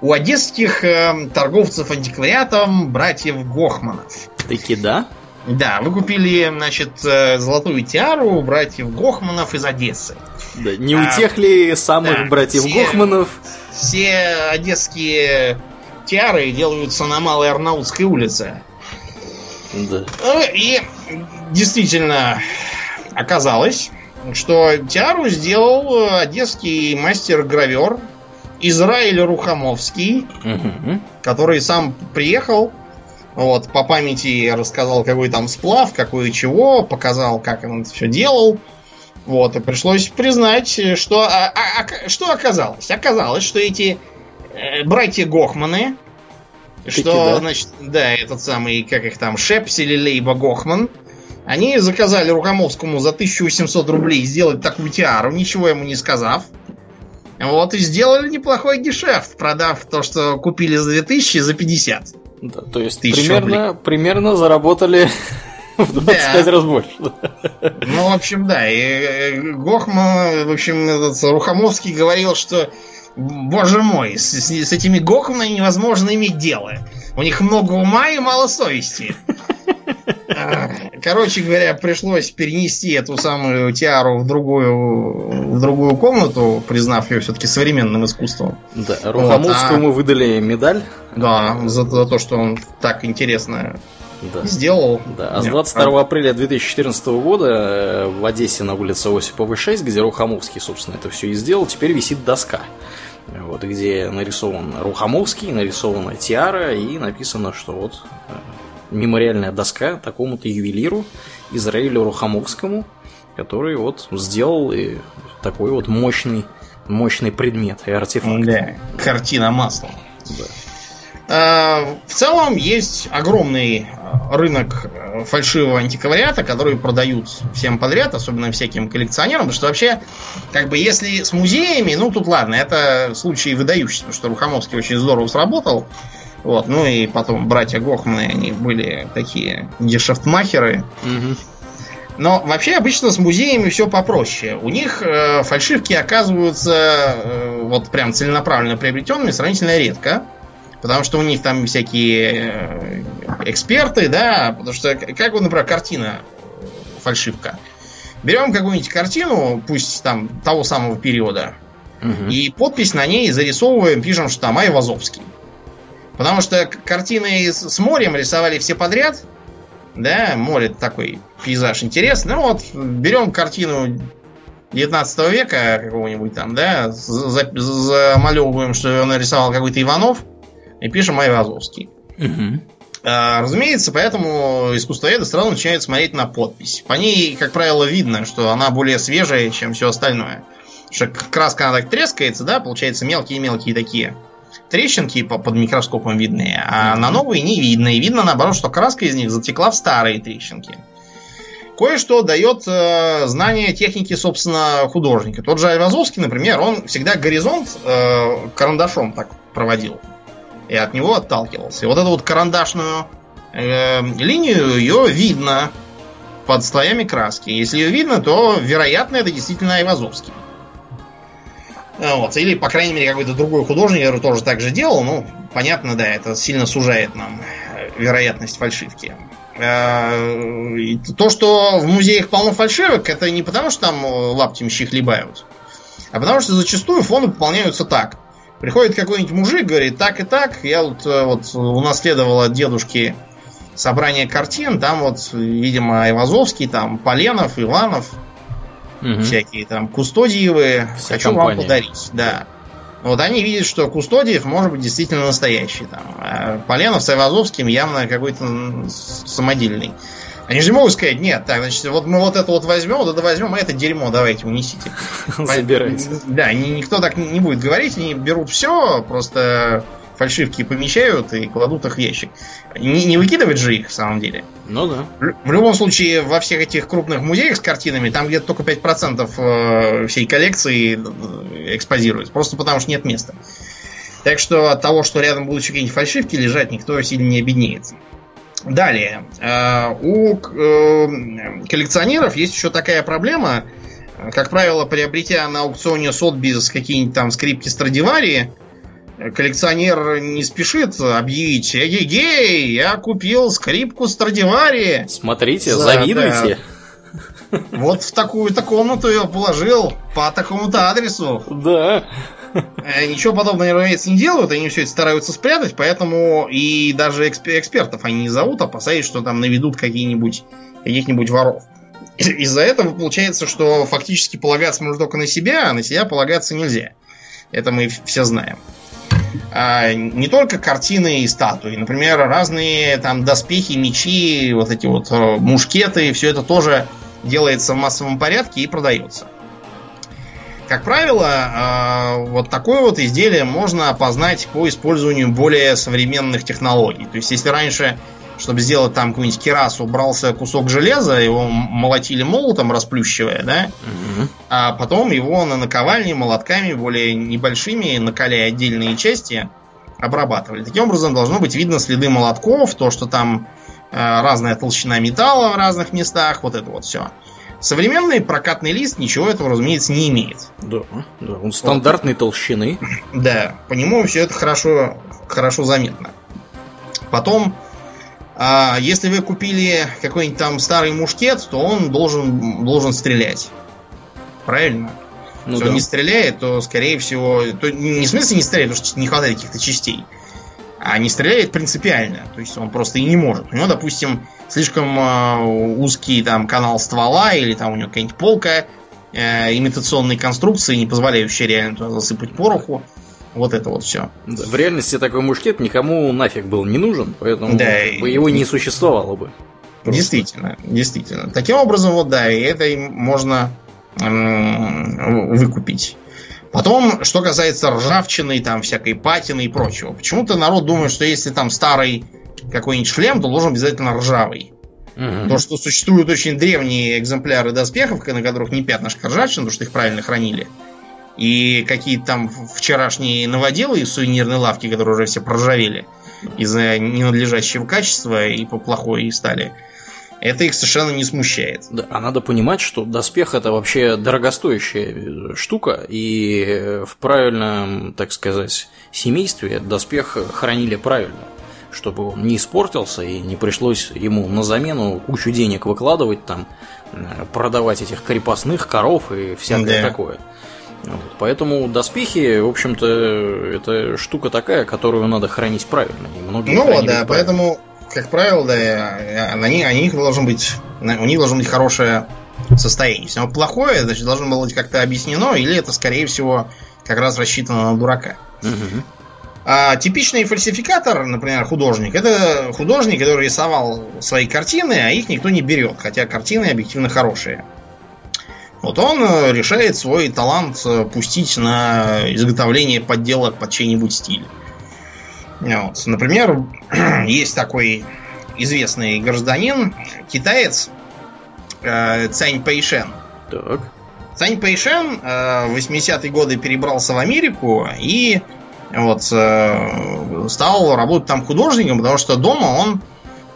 B: У одесских э, торговцев антиквариатом братьев Гохманов.
A: Таки да?
B: Да, вы купили, значит, э, золотую тиару у братьев Гохманов из Одессы.
A: Да. Не
B: А,
A: у тех ли самых
B: да,
A: братьев
B: все-
A: Гохманов?
B: Все одесские тиары делаются на Малой Арнаутской улице.
A: Да.
B: Ну, И действительно оказалось, что тиару сделал э, одесский мастер-гравер Израиль Рухамовский,
A: Мгм.
B: который сам приехал, вот, по памяти рассказал, какой там сплав, какой чего, показал, как он это все делал. Вот, и пришлось признать, что, а- а- а- что оказалось. Оказалось, что эти э, братья Гохманы,
A: Таки
B: что,
A: да.
B: значит, да, этот самый, как их там, Шепс или Лейба Гохман, они заказали Рухамовскому за 1800 рублей сделать такую тиару, ничего ему не сказав. Вот, и сделали неплохой гешефт, продав то, что купили за 2000, за 50.
A: Да, то есть примерно, примерно заработали в 25 раз больше.
B: Ну, в общем, да. И э, Гохман, в общем, этот Рухамовский говорил, что Боже мой, с, с- с этими Гохманами невозможно иметь дело. У них много ума и мало совести. А, Короче говоря, пришлось перенести эту самую тиару в другую, в другую комнату, признав ее все-таки современным искусством.
A: Да, Рухомовскому
B: а-
A: выдали медаль.
B: Да, за, за то, что он так интересно
A: Да.
B: сделал.
A: Да, а с
B: Нет,
A: 22 апреля 2014 года э, в Одессе на улице Осипова 6, где Рухомовский, собственно, это все и сделал, теперь висит доска. Вот, где нарисован Рухомовский, нарисована тиара и написано, что вот э, мемориальная доска такому-то ювелиру Израилю Рухомовскому, который вот сделал и такой вот мощный, мощный предмет и артефакт.
B: Да, картина маслом.
A: Да.
B: А, В целом есть огромный э, рынок э, фальшивого антиквариата, который продают всем подряд, особенно всяким коллекционерам, потому что вообще, как бы, если с музеями, ну тут ладно, это случай выдающийся, потому что Рухамовский очень здорово сработал. Вот, ну и потом братья Гохманы, они были такие гешефтмахеры.
A: Мгм.
B: Но вообще обычно с музеями все попроще. У них э, фальшивки оказываются э, вот прям целенаправленно приобретенными сравнительно редко. Потому что у них там всякие э, эксперты, да, потому что, как вот, например, картина фальшивка. Берем какую-нибудь картину, пусть там того самого периода,
A: Мгм.
B: и подпись на ней зарисовываем, пишем, что там Айвазовский. Потому что картины с морем рисовали все подряд. Да, море такой пейзаж интересный. Ну вот, берем картину 19 века какого-нибудь там, да, за- за- замалевываем, что его нарисовал какой-то Иванов, и пишем Айвазовский.
A: Мгм.
B: А, Разумеется, поэтому искусствоведы сразу начинают смотреть на подпись. По ней, как правило, видно, что она более свежая, чем все остальное. Потому что краска она так трескается, да, получается мелкие-мелкие такие трещинки по- под микроскопом видные, а на новые не видно. И видно, наоборот, что краска из них затекла в старые трещинки. Кое-что дает э, знание техники, собственно, художника. Тот же Айвазовский, например, он всегда горизонт э, карандашом так проводил. И от него отталкивался. И вот эту вот карандашную э, линию ее видно под слоями краски. Если ее видно, то, вероятно, это действительно Айвазовский. Вот. Или, по крайней мере, какой-то другой художник, который тоже так же делал. Ну, понятно, да, это сильно сужает нам вероятность фальшивки. Э, то, что в музеях полно фальшивок, это не потому, что там лаптемщи хлебают, а потому что зачастую фоны пополняются так. Приходит какой-нибудь мужик, говорит, так и так, я вот, э, вот унаследовал от дедушки собрание картин, там вот, видимо, Айвазовский, там Поленов, Иванов, угу. всякие там Кустодиевы, Вся хочу компания. вам подарить, да. Вот они видят, что Кустодиев может быть действительно настоящий. Там. А Поленов с Айвазовским явно какой-то самодельный. Они же могут сказать, нет, так, значит, вот мы вот это вот возьмем, вот это возьмем, а это дерьмо давайте унесите.
A: Забирайте.
B: Да, никто так не будет говорить, они берут все, просто фальшивки помещают и кладут их в ящик. Не, не выкидывать же их, в самом деле.
A: Ну да.
B: В любом случае, во всех этих крупных музеях с картинами, там где-то только 5% э, всей коллекции э, экспозируется. Просто потому что нет места. Так что от того, что рядом будут еще какие-нибудь фальшивки лежать, никто сильно не обеднеется. Далее. Э, у коллекционеров есть еще такая проблема. Как правило, приобретя на аукционе Сотбиз какие-нибудь там скрипки Страдивари, коллекционер не спешит объявить «Эгегей, я купил скрипку Страдивари!»
A: Смотрите, За, завидуйте.
B: Да. Вот в такую-то комнату ее положил по такому-то адресу.
A: Да.
B: Э, ничего подобного, разумеется, не делают, они все это стараются спрятать, поэтому и даже экспертов они не зовут, опасаясь, что там наведут какие-нибудь каких-нибудь воров. Из-за этого получается, что фактически полагаться можно только на себя, а на себя полагаться нельзя. Это мы все знаем а, не только картины и статуи, например, разные там доспехи, мечи, вот эти вот э, мушкеты, все это тоже делается в массовом порядке и продается. Как правило, а, вот такое вот изделие можно опознать по использованию более современных технологий. То есть, если раньше чтобы сделать там какую-нибудь керасу, брался кусок железа, его молотили молотом, расплющивая, да, угу. а потом его на наковальне молотками более небольшими, накаляя отдельные части, обрабатывали. Таким образом, должно быть видно следы молотков, то, что там э, разная толщина металла в разных местах, вот это вот все. Современный прокатный лист ничего этого, разумеется, не имеет.
A: Да, да, он стандартной вот. толщины.
B: Да, по нему все это хорошо, хорошо заметно. Потом а если вы купили какой-нибудь там старый мушкет, то он должен, должен стрелять. Правильно? Ну, Если да. он не стреляет, то, скорее всего... То, не в смысле не стреляет, потому что не хватает каких-то частей. А не стреляет принципиально. То есть он просто и не может. У него, допустим, слишком э, узкий там канал ствола, или там у него какая-нибудь полка э, имитационной конструкции, не позволяющая реально туда засыпать пороху. Вот это вот все.
A: Да, в реальности такой мушкет никому нафиг был не нужен, поэтому да, его не существовало бы.
B: Просто. Действительно, действительно. Таким образом, вот да, и это можно эм, выкупить. Потом, что касается ржавчины, там всякой патины и прочего. Почему-то народ думает, что если там старый какой-нибудь шлем, то должен обязательно ржавый. Угу. То, что существуют очень древние экземпляры доспехов, на которых не пятнышко ржавчины, потому что их правильно хранили. И какие-то там вчерашние новоделы из сувенирной лавки, которые уже все проржавели из-за ненадлежащего качества и по плохой стали. Это их совершенно не смущает.
A: Да, а надо понимать, что доспех это вообще дорогостоящая штука, и в правильном, так сказать, семействе доспех хранили правильно чтобы он не испортился и не пришлось ему на замену кучу денег выкладывать там, продавать этих крепостных коров и всякое да. такое. Вот, поэтому доспехи, в общем-то, это штука такая, которую надо хранить правильно. И
B: многие ну да, правильно. поэтому, как правило, да, них, они должен быть, у них должно быть хорошее состояние. Если оно плохое, значит, должно было быть как-то объяснено, или это, скорее всего, как раз рассчитано на дурака. Угу. А типичный фальсификатор, например, художник, это художник, который рисовал свои картины, а их никто не берет, хотя картины объективно хорошие. Вот он э, решает свой талант э, пустить на изготовление подделок под чей-нибудь стиль. Вот. Например, есть такой известный гражданин, китаец э, Цань Пэйшен. Так. Цань Пэйшен э, в 80-е годы перебрался в Америку и вот э, стал работать там художником, потому что дома он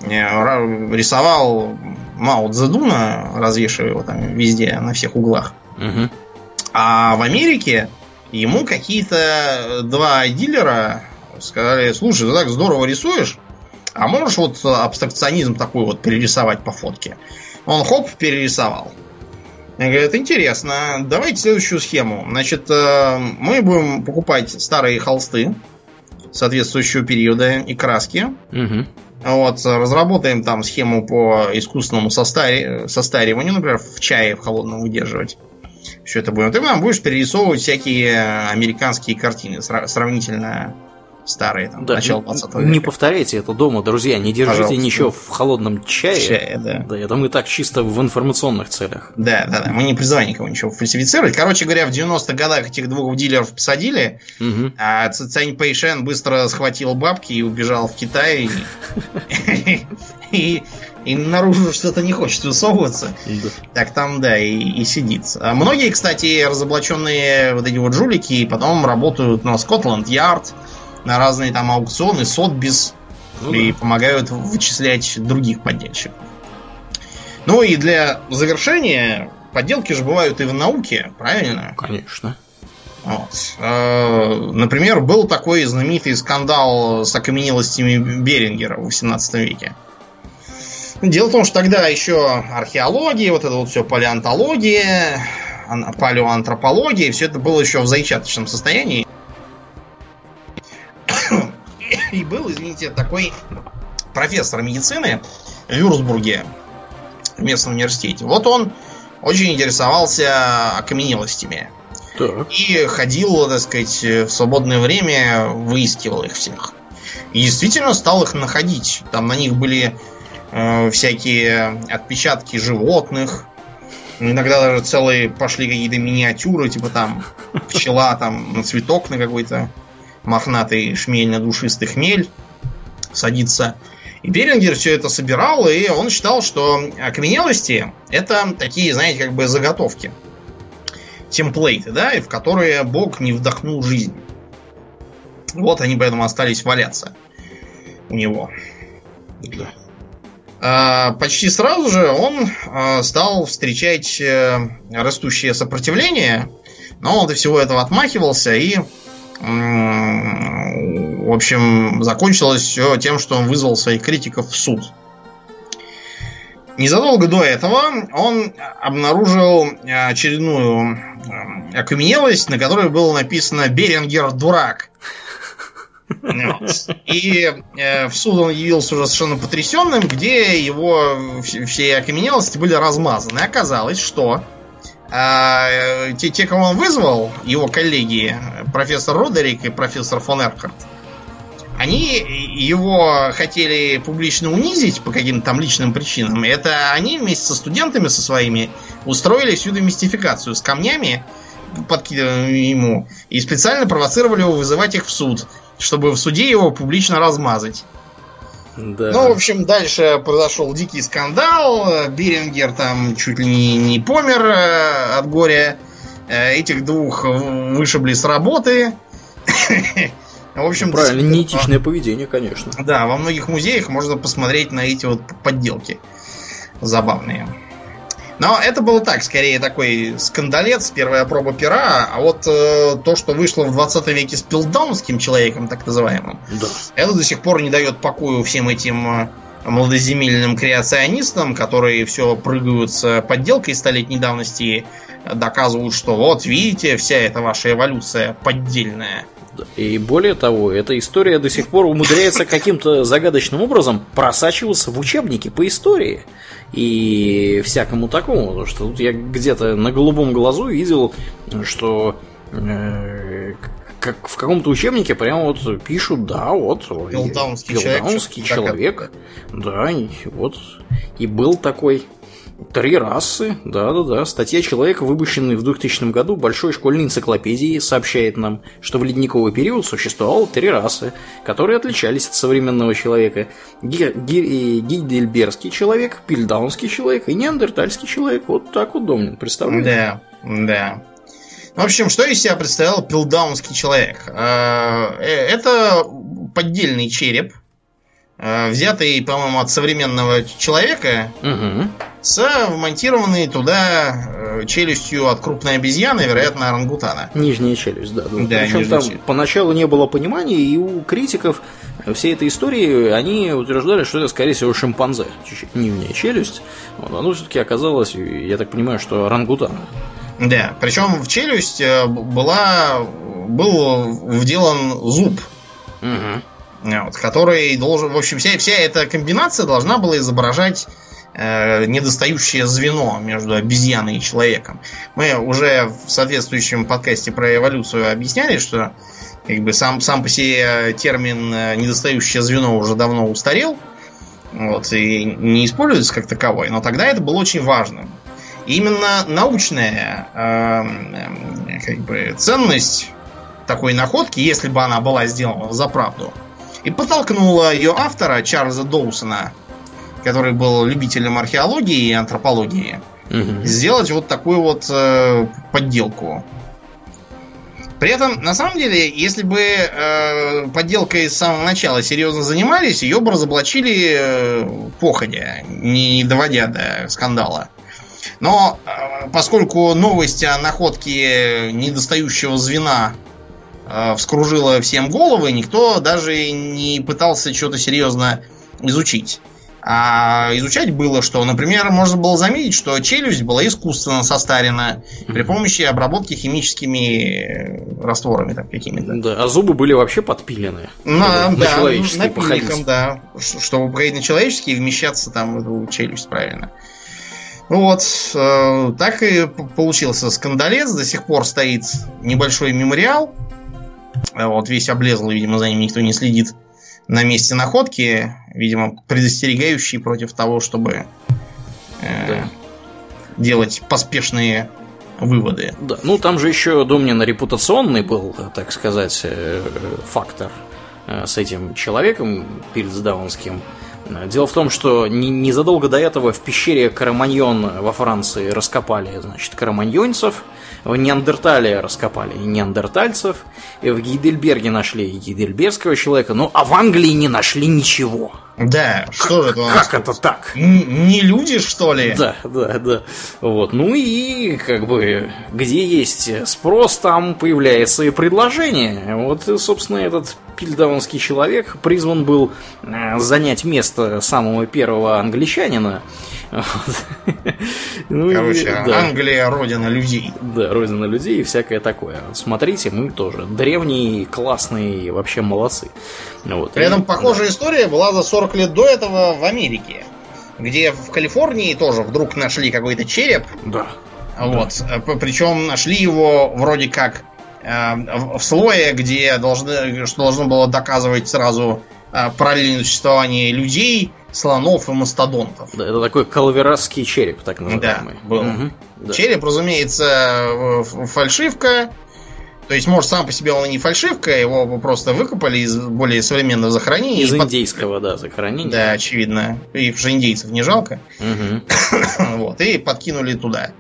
B: рисовал Мао Цзэдуна, развешивая его там везде, на всех углах.
A: Угу.
B: А в Америке ему какие-то два дилера сказали, слушай, ты так здорово рисуешь, а можешь вот абстракционизм такой вот перерисовать по фотке? Он хоп, перерисовал. Я говорю, это интересно. Давайте следующую схему. Значит, э, мы будем покупать старые холсты соответствующего периода и краски.
A: Угу.
B: Вот, разработаем там схему по искусственному состари... состариванию, например, в чае в холодном выдерживать. Все это будем. Ты нам будешь перерисовывать всякие американские картины, сравнительно старые, там,
A: да, начало 20 века. Не повторяйте это дома, друзья, не держите Пожалуйста. ничего в холодном чае.
B: Чае, да.
A: Да, это мы так чисто в информационных целях.
B: Да, да, да, мы не призываем никого ничего фальсифицировать. Короче говоря, в 90-х годах этих двух дилеров посадили, угу. а Цань Пэйшен быстро схватил бабки и убежал в Китай. И и наружу что-то не хочет высовываться. Да. Так там, да, и, и сидит. А многие, кстати, разоблаченные вот эти вот жулики потом работают на Скотланд Ярд, на разные там аукционы, Сотбис ну, и да. помогают вычислять других поддельщиков. Ну и для завершения, подделки же бывают и в науке, правильно?
A: Конечно.
B: Вот. Э, например, был такой знаменитый скандал с окаменелостями Берингера в 18 веке. Дело в том, что тогда еще археология, вот это вот все палеонтология, палеоантропология, все это было еще в зачаточном состоянии. И был, извините, такой профессор медицины в Вюрсбурге, в местном университете. Вот он очень интересовался окаменелостями. Так. И ходил, так сказать, в свободное время, выискивал их всех. И действительно стал их находить. Там на них были э, всякие отпечатки животных. Иногда даже целые пошли какие-то миниатюры, типа там пчела там на цветок на какой-то мохнатый шмель на душистый хмель садится. И Берингер все это собирал, и он считал, что окаменелости это такие, знаете, как бы заготовки. Темплейты, да, в которые Бог не вдохнул жизнь. Вот они поэтому остались валяться у него. Да. А, почти сразу же он а, стал встречать э, растущее сопротивление, но он от всего этого отмахивался и в общем, закончилось все тем, что он вызвал своих критиков в суд. Незадолго до этого он обнаружил очередную окаменелость, на которой было написано «Берингер дурак». И э, в суд он явился уже совершенно потрясенным, где его все окаменелости были размазаны. Оказалось, что э, те, те, кого он вызвал, его коллеги, профессор Родерик и профессор фон Эрхард, они его хотели публично унизить по каким-то там личным причинам. Это они вместе со студентами со своими устроили всю эту мистификацию с камнями, подкидывали ему, и специально провоцировали его вызывать их в суд чтобы в суде его публично размазать. Да. Ну, в общем, дальше произошел дикий скандал. Берингер там чуть ли не, не помер э, от горя. Э, этих двух вышибли с работы.
A: В общем, правильно, неэтичное поведение, конечно.
B: Да, во многих музеях можно посмотреть на эти вот подделки забавные. Но это было так, скорее такой скандалец, первая проба пера, а вот э, то, что вышло в 20 веке с пилдаунским человеком, так называемым, да. это до сих пор не дает покою всем этим э, молодоземельным креационистам, которые все прыгают с подделкой столетней давности, доказывают, что вот, видите, вся эта ваша эволюция поддельная.
A: И более того, эта история до сих пор умудряется каким-то загадочным образом просачиваться в учебники по истории и всякому такому. Потому что тут я где-то на голубом глазу видел, что э, как в каком-то учебнике прямо вот пишут, да, вот
B: Пилдаунский, Пилдаунский
A: человек, человек да, вот и был такой. Три расы, да-да-да. Статья человека, выпущенная в 2000 году Большой школьной энциклопедии, сообщает нам, что в ледниковый период существовало три расы, которые отличались от современного человека. Гидельберский человек, Пильдаунский человек и неандертальский человек. Вот так вот, Домнин, представляете?
B: Да, да. В общем, что из себя представлял пилдаунский человек? Э, э, это поддельный череп, э, взятый, по-моему, от современного человека,
A: Угу.
B: с вмонтированной туда э, челюстью от крупной обезьяны, вероятно, орангутана.
A: Нижняя челюсть, да. да.
B: Да,
A: Причем там
B: челюсть.
A: поначалу не было понимания, и у критиков всей этой истории они утверждали, что это, скорее всего, шимпанзе. Нижняя челюсть. Вот, оно все-таки оказалось, я так понимаю, что орангутан.
B: Да, причем в челюсть э, была, был вделан зуб,
A: Угу.
B: Э, вот, который должен, в общем, вся, вся эта комбинация должна была изображать э, недостающее звено между обезьяной и человеком. Мы уже в соответствующем подкасте про эволюцию объясняли, что как бы сам, сам по себе термин э, недостающее звено уже давно устарел вот, и не используется как таковой, но тогда это было очень важным. Именно научная э, как бы, ценность такой находки, если бы она была сделана за правду, и подтолкнула ее автора Чарльза Доусона, который был любителем археологии и антропологии,
A: Угу.
B: сделать вот такую вот э, подделку. При этом, на самом деле, если бы э, подделкой с самого начала серьезно занимались, ее бы разоблачили э, походя, не доводя до скандала. Но э, поскольку новость о находке недостающего звена вскружила всем головы, никто даже не пытался что-то серьезно изучить. А изучать было, что, например, можно было заметить, что челюсть была искусственно состарена при помощи обработки химическими э, растворами там какими-то.
A: Да, а зубы были вообще подпилены.
B: На,
A: на
B: да,
A: человеческие
B: напильником, да. Чтобы проверить на человеческий и вмещаться там в эту челюсть правильно. Ну Вот, э, так и получился скандалец. До сих пор стоит небольшой мемориал. Э, Вот весь облезлый, видимо, за ним никто не следит на месте находки. Видимо, предостерегающий против того, чтобы э,
A: Да.
B: делать поспешные выводы.
A: Да, ну там же еще Домнин репутационный был, так сказать, э, фактор э, с этим человеком пильсдаунским. Э, Дело в том, что не- незадолго до этого в пещере Караманьон во Франции раскопали, значит, караманьонцев, в Неандертале раскопали неандертальцев, и в Гейдельберге нашли гейдельбергского человека, ну а в Англии не нашли ничего.
B: Да, что же это у нас
A: Как это так?
B: Н- Не люди, что ли?
A: Да, да, да. Вот. Ну и как бы где есть спрос, там появляется и предложение. Вот, собственно, этот пильдаунский человек призван был э, занять место самого первого англичанина. Ну и,
B: Короче,
A: да.
B: Англия родина людей.
A: Да, родина людей и всякое такое. Смотрите, мы тоже древние, классные, вообще молодцы. Вот.
B: При
A: И-
B: этом похожая история была за 40 лет до этого в Америке. Где в Калифорнии тоже вдруг нашли какой-то череп.
A: Да.
B: Вот. Причем нашли его вроде как э, в слое, где должны, что должно было доказывать сразу э, параллельное существование людей, слонов и мастодонтов.
A: Да, это такой калверасский череп, так
B: Да,
A: называемый.
B: был.
A: Мгм, да.
B: Череп, разумеется, э, фальшивка. То есть, может, сам по себе он и не фальшивка, его просто выкопали из более современного захоронения.
A: Из
B: и под-
A: индейского, да, захоронения.
B: Да, очевидно. И что индейцев не жалко.
A: Мгм.
B: вот, и подкинули туда.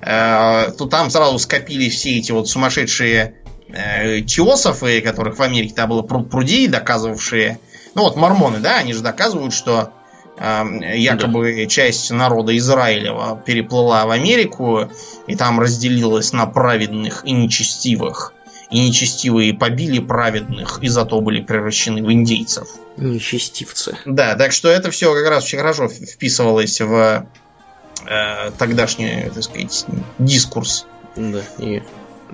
B: Э, То там сразу скопились все эти вот сумасшедшие э, теософы, которых в Америке там было пруд пруди, доказывавшие... Ну вот мормоны, да, они же доказывают, что э, якобы часть народа Израилева переплыла в Америку и там разделилась на праведных и нечестивых. И нечестивые побили праведных, и зато были превращены в индейцев.
A: Нечестивцы.
B: Да, так что это все как раз очень хорошо вписывалось в э, тогдашний, так сказать, дискурс.
A: Да, и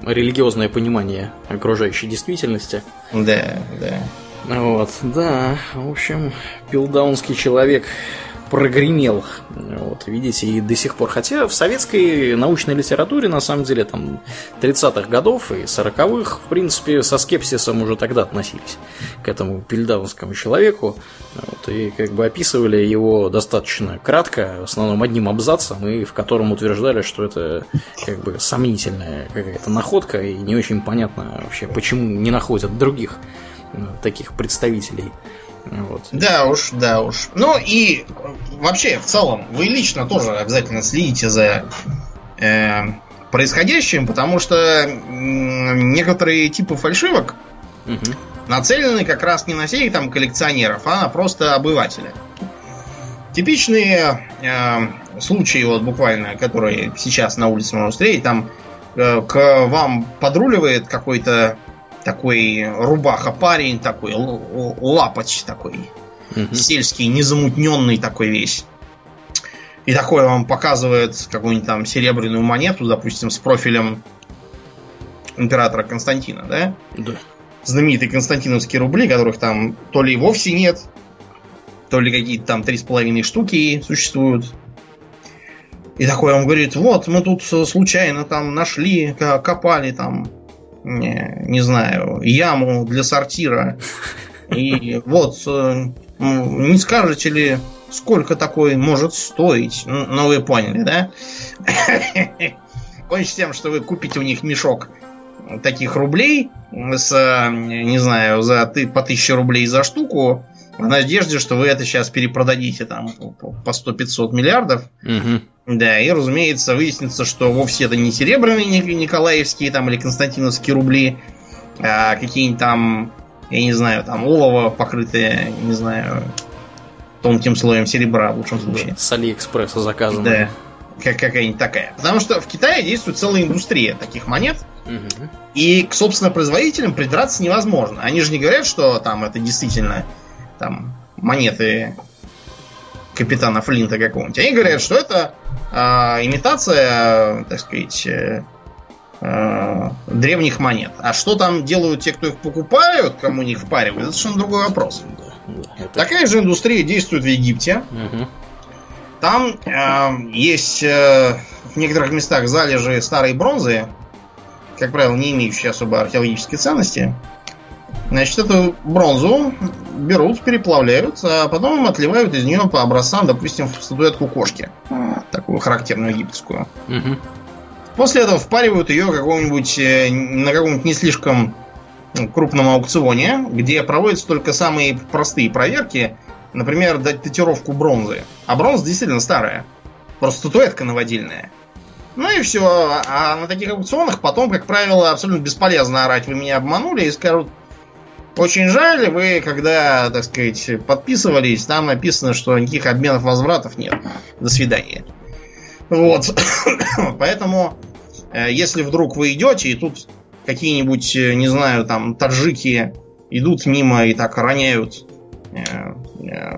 A: религиозное понимание окружающей действительности.
B: Да, да.
A: Вот, да, в общем, пилдаунский человек прогремел, вот, видите, и до сих пор. Хотя в советской научной литературе, на самом деле, там, 30-х годов и 40-х, в принципе, со скепсисом уже тогда относились к этому пильдаунскому человеку, вот, и как бы описывали его достаточно кратко, в основном одним абзацем, и в котором утверждали, что это как бы сомнительная какая-то находка, и не очень понятно вообще, почему не находят других таких представителей. Вот.
B: Да уж, да уж. Ну и э, вообще, в целом, вы лично тоже обязательно следите за э, происходящим, потому что некоторые типы фальшивок
A: Мгм.
B: нацелены как раз не на всех там коллекционеров, а на просто обывателя. Типичные э, случаи, вот буквально, которые сейчас на улице можно встретить, там э, к вам подруливает какой-то такой рубаха парень, такой лапоч такой, угу. сельский, незамутненный такой весь. И такой вам показывает какую-нибудь там серебряную монету, допустим, с профилем императора Константина, да?
A: Да.
B: Знаменитые константиновские рубли, которых там то ли вовсе нет, то ли какие-то там три с половиной штуки существуют. И такой он говорит, вот, мы тут случайно там нашли, копали там, не, знаю, яму для сортира. И вот, э, не скажете ли, сколько такой может стоить? Ну, вы поняли, да? Кончится тем, что вы купите у них мешок таких рублей с, не знаю, за ты по 1000 рублей за штуку, в надежде, что вы это сейчас перепродадите там по 100-500 миллиардов.
A: Угу.
B: Да, и, разумеется, выяснится, что вовсе это не серебряные николаевские там или константиновские рубли, а какие-нибудь там, я не знаю, там олово покрытые, не знаю, тонким слоем серебра в лучшем случае.
A: С Алиэкспресса заказано.
B: Да, как какая-нибудь такая. Потому что в Китае действует целая индустрия таких монет.
A: Угу.
B: И к, собственно, производителям придраться невозможно. Они же не говорят, что там это действительно там монеты капитана Флинта какого-нибудь. Они говорят, что это э, имитация, так сказать, э, э, древних монет. А что там делают те, кто их покупают, кому них впаривают, это совершенно другой вопрос. это... Такая же индустрия действует в Египте.
A: Угу.
B: Там э, есть э, в некоторых местах залежи старой бронзы, как правило, не имеющие особо археологической ценности. Значит, эту бронзу берут, переплавляют, а потом отливают из нее по образцам, допустим, в статуэтку кошки. Такую характерную египетскую.
A: Угу.
B: После этого впаривают ее какому-нибудь э, на каком-нибудь не слишком крупном аукционе, где проводятся только самые простые проверки, например, датировку бронзы. А бронза действительно старая. Просто статуэтка наводильная. Ну и все. А на таких аукционах потом, как правило, абсолютно бесполезно орать. Вы меня обманули и скажут, очень жаль, вы, когда, так сказать, подписывались, там написано, что никаких обменов возвратов нет. До свидания. Вот. Поэтому, э, если вдруг вы идете, и тут какие-нибудь, э, не знаю, там, таджики идут мимо и так роняют э,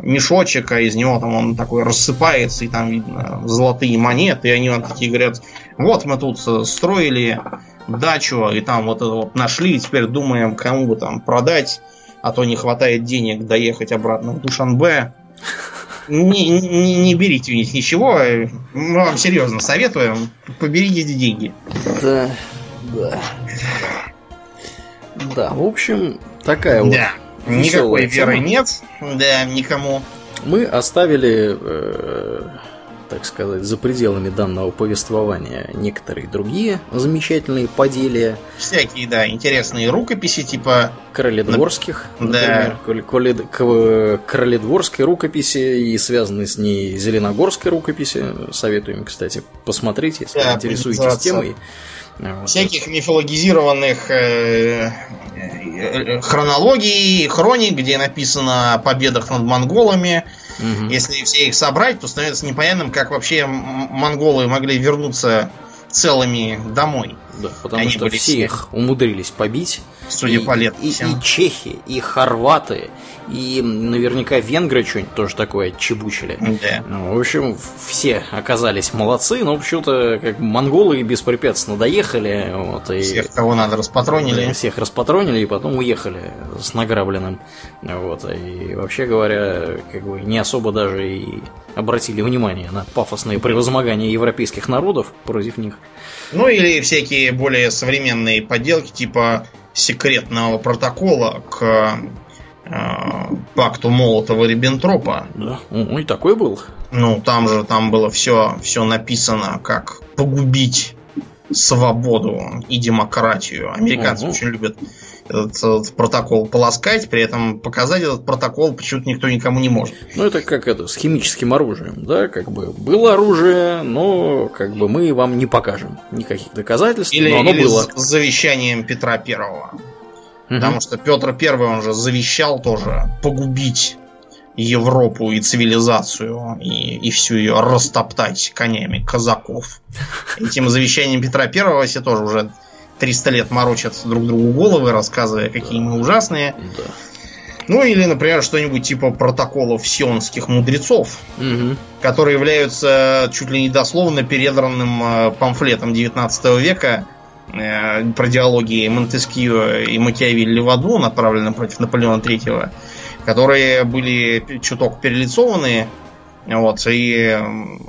B: мешочек, а из него там он такой рассыпается, и там видно золотые монеты, и они вам такие говорят, вот мы тут строили дачу, и там вот это вот нашли, и теперь думаем, кому бы там продать, а то не хватает денег доехать обратно в Душанбе. Не, не, не берите у них ничего, мы вам серьезно советуем, поберегите деньги.
A: Да, да. Да, в общем, такая вот. Да,
B: никакой веры нет, да, никому.
A: Мы оставили э, так сказать, за пределами данного повествования некоторые другие замечательные поделия.
B: Всякие, да, интересные рукописи, типа...
A: Короледворских, например. Да. Короледворской рукописи и связанные с ней Зеленогорской рукописи. Советуем, кстати, посмотреть, если да, интересуетесь темой.
B: Вот. Всяких мифологизированных э, э, хронологий, хроник, где написано о победах над монголами, Угу. Если все их собрать, то становится непонятным, как вообще монголы могли вернуться целыми домой.
A: Да, потому Они что все, все их умудрились побить.
B: Судя и, по лет.
A: И, и чехи, и хорваты, и наверняка венгры что-нибудь тоже такое чебучили.
B: Да.
A: Ну, в общем, все оказались молодцы, но почему-то как монголы беспрепятственно доехали. Вот,
B: и, всех, кого надо, распатронили.
A: Всех распатронили и потом уехали с награбленным. Вот, и вообще говоря, как бы не особо даже и обратили внимание на пафосные превозмогания европейских народов против них.
B: Ну или всякие более современные подделки типа секретного протокола к э, пакту Молотова-Риббентропа.
A: Да, ну и такой был.
B: Ну, там же там было все, все написано, как погубить свободу и демократию. Американцы угу. очень любят этот, этот протокол полоскать, при этом показать этот протокол почему-то никто никому не может.
A: Ну, это как это, с химическим оружием, да, как бы было оружие, но как бы мы вам не покажем никаких доказательств,
B: или,
A: но оно
B: или
A: было.
B: с завещанием Петра Первого. Потому что Петр Первый, он же завещал тоже погубить Европу и цивилизацию и, и всю ее растоптать конями казаков. Этим завещанием Петра Первого все тоже уже 300 лет морочат друг другу головы, рассказывая, какие мы ужасные.
A: Да.
B: Ну или, например, что-нибудь типа протоколов сионских мудрецов,
A: Мгм.
B: которые являются чуть ли не дословно передранным э, памфлетом 19 века э, про диалоги Монтескио и Макиавелли в аду, направленным против Наполеона III, которые были чуток перелицованы вот, и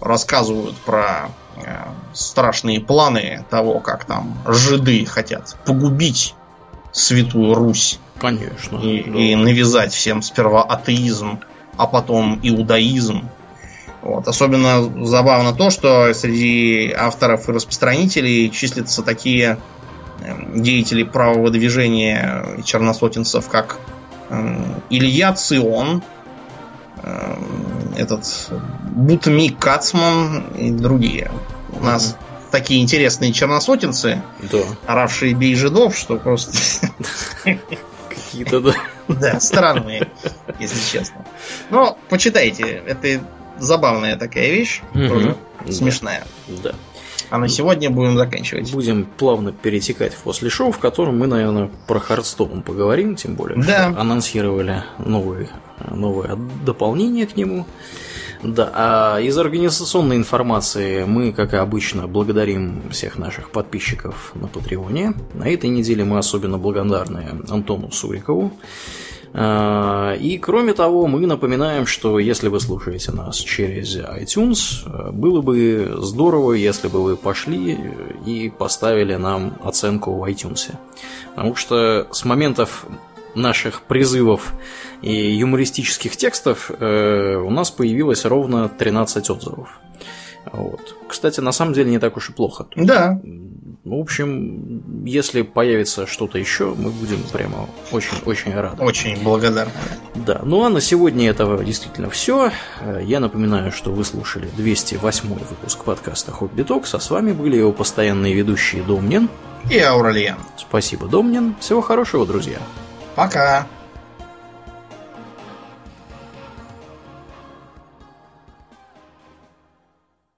B: рассказывают про э, страшные планы того, как там жиды хотят погубить Святую Русь
A: Конечно.
B: и,
A: да.
B: и навязать всем сперва атеизм, а потом иудаизм. Вот. Особенно забавно то, что среди авторов и распространителей числятся такие эм, деятели правого движения черносотенцев, как Илья Цион, этот Бутми Кацман и другие. У нас такие интересные черносотенцы,
A: Да.
B: оравшие бей жидов, что просто
A: Какие-то, да.
B: Да, странные, если честно. Но почитайте, это забавная такая вещь, тоже смешная.
A: Да.
B: А на сегодня будем заканчивать.
A: Будем плавно перетекать в после шоу, в котором мы, наверное, про Хардстоун поговорим, тем более,
B: Да.
A: что анонсировали новые, новое дополнение к нему. Да, а из организационной информации мы, как и обычно, благодарим всех наших подписчиков на Патреоне. На этой неделе мы особенно благодарны Антону Сурикову. А, И кроме того, мы напоминаем, что если вы слушаете нас через iTunes, было бы здорово, если бы вы пошли и поставили нам оценку в iTunes. Потому что с моментов наших призывов и юмористических текстов э, у нас появилось ровно 13 отзывов. Вот. Кстати, на самом деле не так уж и плохо.
B: Да,
A: В общем, если появится что-то еще, мы будем прямо очень-очень рады.
B: очень благодарны.
A: Да, ну а на сегодня этого действительно все. Я напоминаю, что вы слушали 208 выпуск подкаста Хобби Токс, а с вами были его постоянные ведущие Домнин.
B: И Ауралиен.
A: Спасибо, Домнин. Всего хорошего, друзья.
B: Пока.